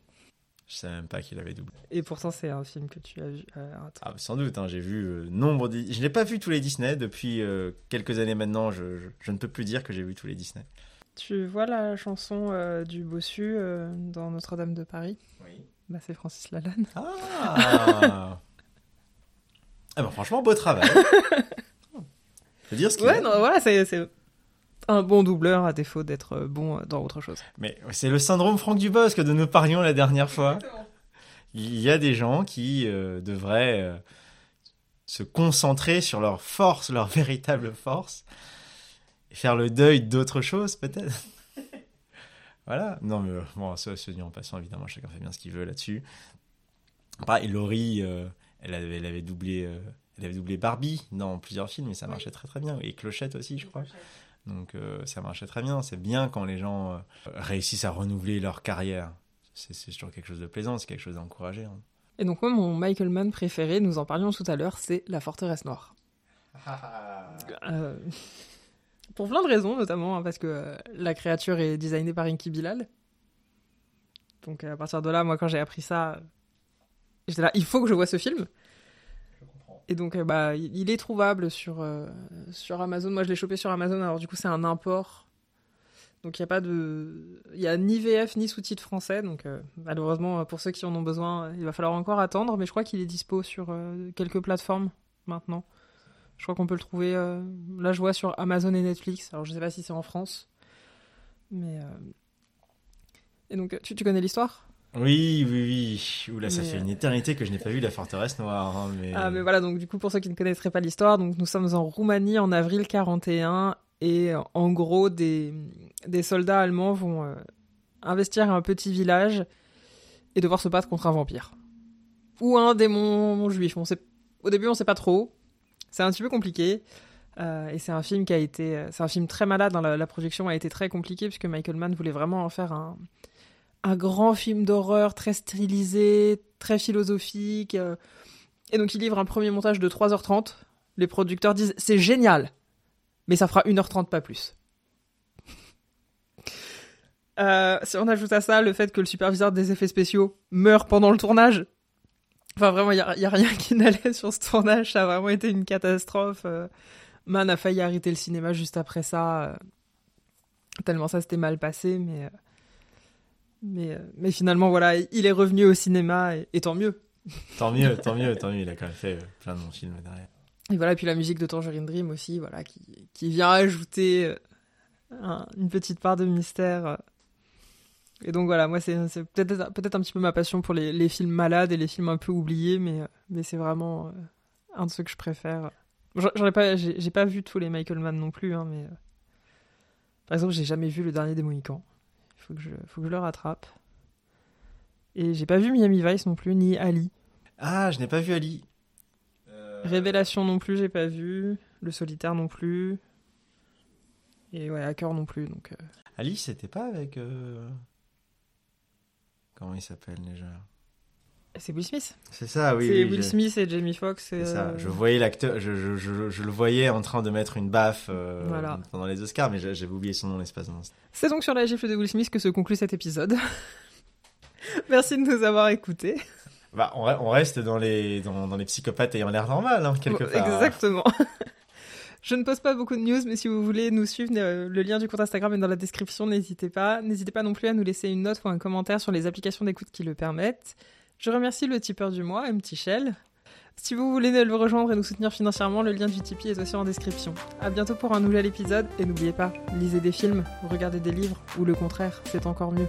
Je savais même pas qu'il avait doublé. Et pourtant, c'est un film que tu as vu. euh. Ah, sans doute, hein, j'ai vu euh, nombre de... Je n'ai pas vu tous les Disney depuis euh, quelques années maintenant. Je, je, je ne peux plus dire que j'ai vu tous les Disney. Tu vois la chanson du bossu dans Notre-Dame de Paris? Oui. Bah, C'est Francis Lalanne. Ah Ah ben franchement, beau travail. Faut dire ce qu'il Ouais, non, voilà, c'est c'est un bon doubleur à défaut d'être bon dans autre chose. Mais c'est le syndrome Franck Dubosc de nous parlions la dernière fois. Il y a des gens qui euh, devraient euh, se concentrer sur leur force, leur véritable force, et faire le deuil d'autre chose peut-être. Voilà. Non mais bon, ça se dit en passant évidemment, chacun fait bien ce qu'il veut là-dessus. Pareil, Laurie, euh, elle, avait, elle avait doublé, elle avait doublé Barbie dans plusieurs films et ça marchait très très bien. Et Clochette aussi, je crois. Donc ça marchait très bien. C'est bien quand les gens réussissent à renouveler leur carrière c'est toujours quelque chose de plaisant, c'est quelque chose d'encouragé. Hein. Et donc moi, mon Michael Mann préféré, nous en parlions tout à l'heure, c'est La Forteresse Noire. Euh, pour plein de raisons, notamment hein, parce que euh, la créature est designée par Inky Bilal. Donc à partir de là, moi quand j'ai appris ça, j'étais là, il faut que je vois ce film. Et donc euh, bah, il est trouvable sur, sur Amazon. Moi je l'ai chopé sur Amazon, alors du coup c'est un import donc il n'y a pas de, il y a ni VF ni sous-titres français. Donc euh, malheureusement pour ceux qui en ont besoin, il va falloir encore attendre. Mais je crois qu'il est dispo sur euh, quelques plateformes maintenant. Je crois qu'on peut le trouver. Euh, là je vois sur Amazon et Netflix. Alors je sais pas si c'est en France, mais et donc tu, tu connais l'histoire? Oui, oui, oui. Oula, ça fait une éternité que je n'ai pas vu la forteresse noire. Hein, mais... Ah, mais voilà, donc du coup, pour ceux qui ne connaîtraient pas l'histoire, donc nous sommes en Roumanie en avril 41 et en gros, des, des soldats allemands vont euh, investir un petit village et devoir se battre contre un vampire. Ou un démon juif. On sait... Au début, on sait pas trop. C'est un petit peu compliqué. Euh, et c'est un film qui a été. Euh, c'est un film très malade. Hein. la, la, projection a été très compliquée puisque Michael Mann voulait vraiment en faire un, un grand film d'horreur très stylisé, très philosophique. Et donc, il livre un premier montage de 3h30. Les producteurs disent c'est génial mais ça fera 1h30 pas plus. Euh, si on ajoute à ça le fait que le superviseur des effets spéciaux meurt pendant le tournage, enfin vraiment, il n'y a, a, rien qui n'allait sur ce tournage, ça a vraiment été une catastrophe. Euh, Man a failli arrêter le cinéma juste après ça, euh, tellement ça s'était mal passé, mais, mais, mais finalement, voilà, il est revenu au cinéma et, et tant mieux. Tant mieux, tant mieux, tant mieux, il a quand même fait plein de bons films derrière. Et voilà, puis la musique de Tangerine Dream aussi, voilà, qui, qui vient ajouter euh, une petite part de mystère. Et donc voilà, moi c'est peut-être peut-être un petit peu ma passion pour les, les, films malades et les films un peu oubliés, mais, mais c'est vraiment euh, un de ceux que je préfère. Pas, j'ai pas vu tous les Michael Mann non plus, hein, mais euh, par exemple j'ai jamais vu le dernier des Mohicans. Il faut que je, faut que je le rattrape. Et j'ai pas vu Miami Vice non plus, ni Ali. Ah, je n'ai pas vu Ali. Révélation non plus, j'ai pas vu. Le solitaire non plus. Et ouais, Hacker non plus. Donc, euh... Alice, c'était pas avec. Euh... Comment il s'appelle déjà C'est Will Smith. C'est ça, oui. C'est oui, Will. Smith et Jamie Foxx. C'est ça. Je voyais l'acteur, je, je, je, je, le voyais en train de mettre une baffe euh, voilà. pendant les Oscars, mais j'avais oublié son nom l'espace d'un instant. C'est donc sur la gifle de Will Smith que se conclut cet épisode. Merci de nous avoir écoutés. Bah, on, on, reste dans les, dans, dans les psychopathes ayant l'air normal, hein, quelque part. Exactement. Je ne poste pas beaucoup de news, mais si vous voulez nous suivre, le lien du compte Instagram est dans la description, n'hésitez pas. N'hésitez pas non plus à nous laisser une note ou un commentaire sur les applications d'écoute qui le permettent. Je remercie le tipeur du mois, M. Shell. Si vous voulez le rejoindre et nous soutenir financièrement, le lien du Tipeee est aussi en description. À bientôt pour un nouvel épisode, et n'oubliez pas, lisez des films, regardez des livres, ou le contraire, c'est encore mieux.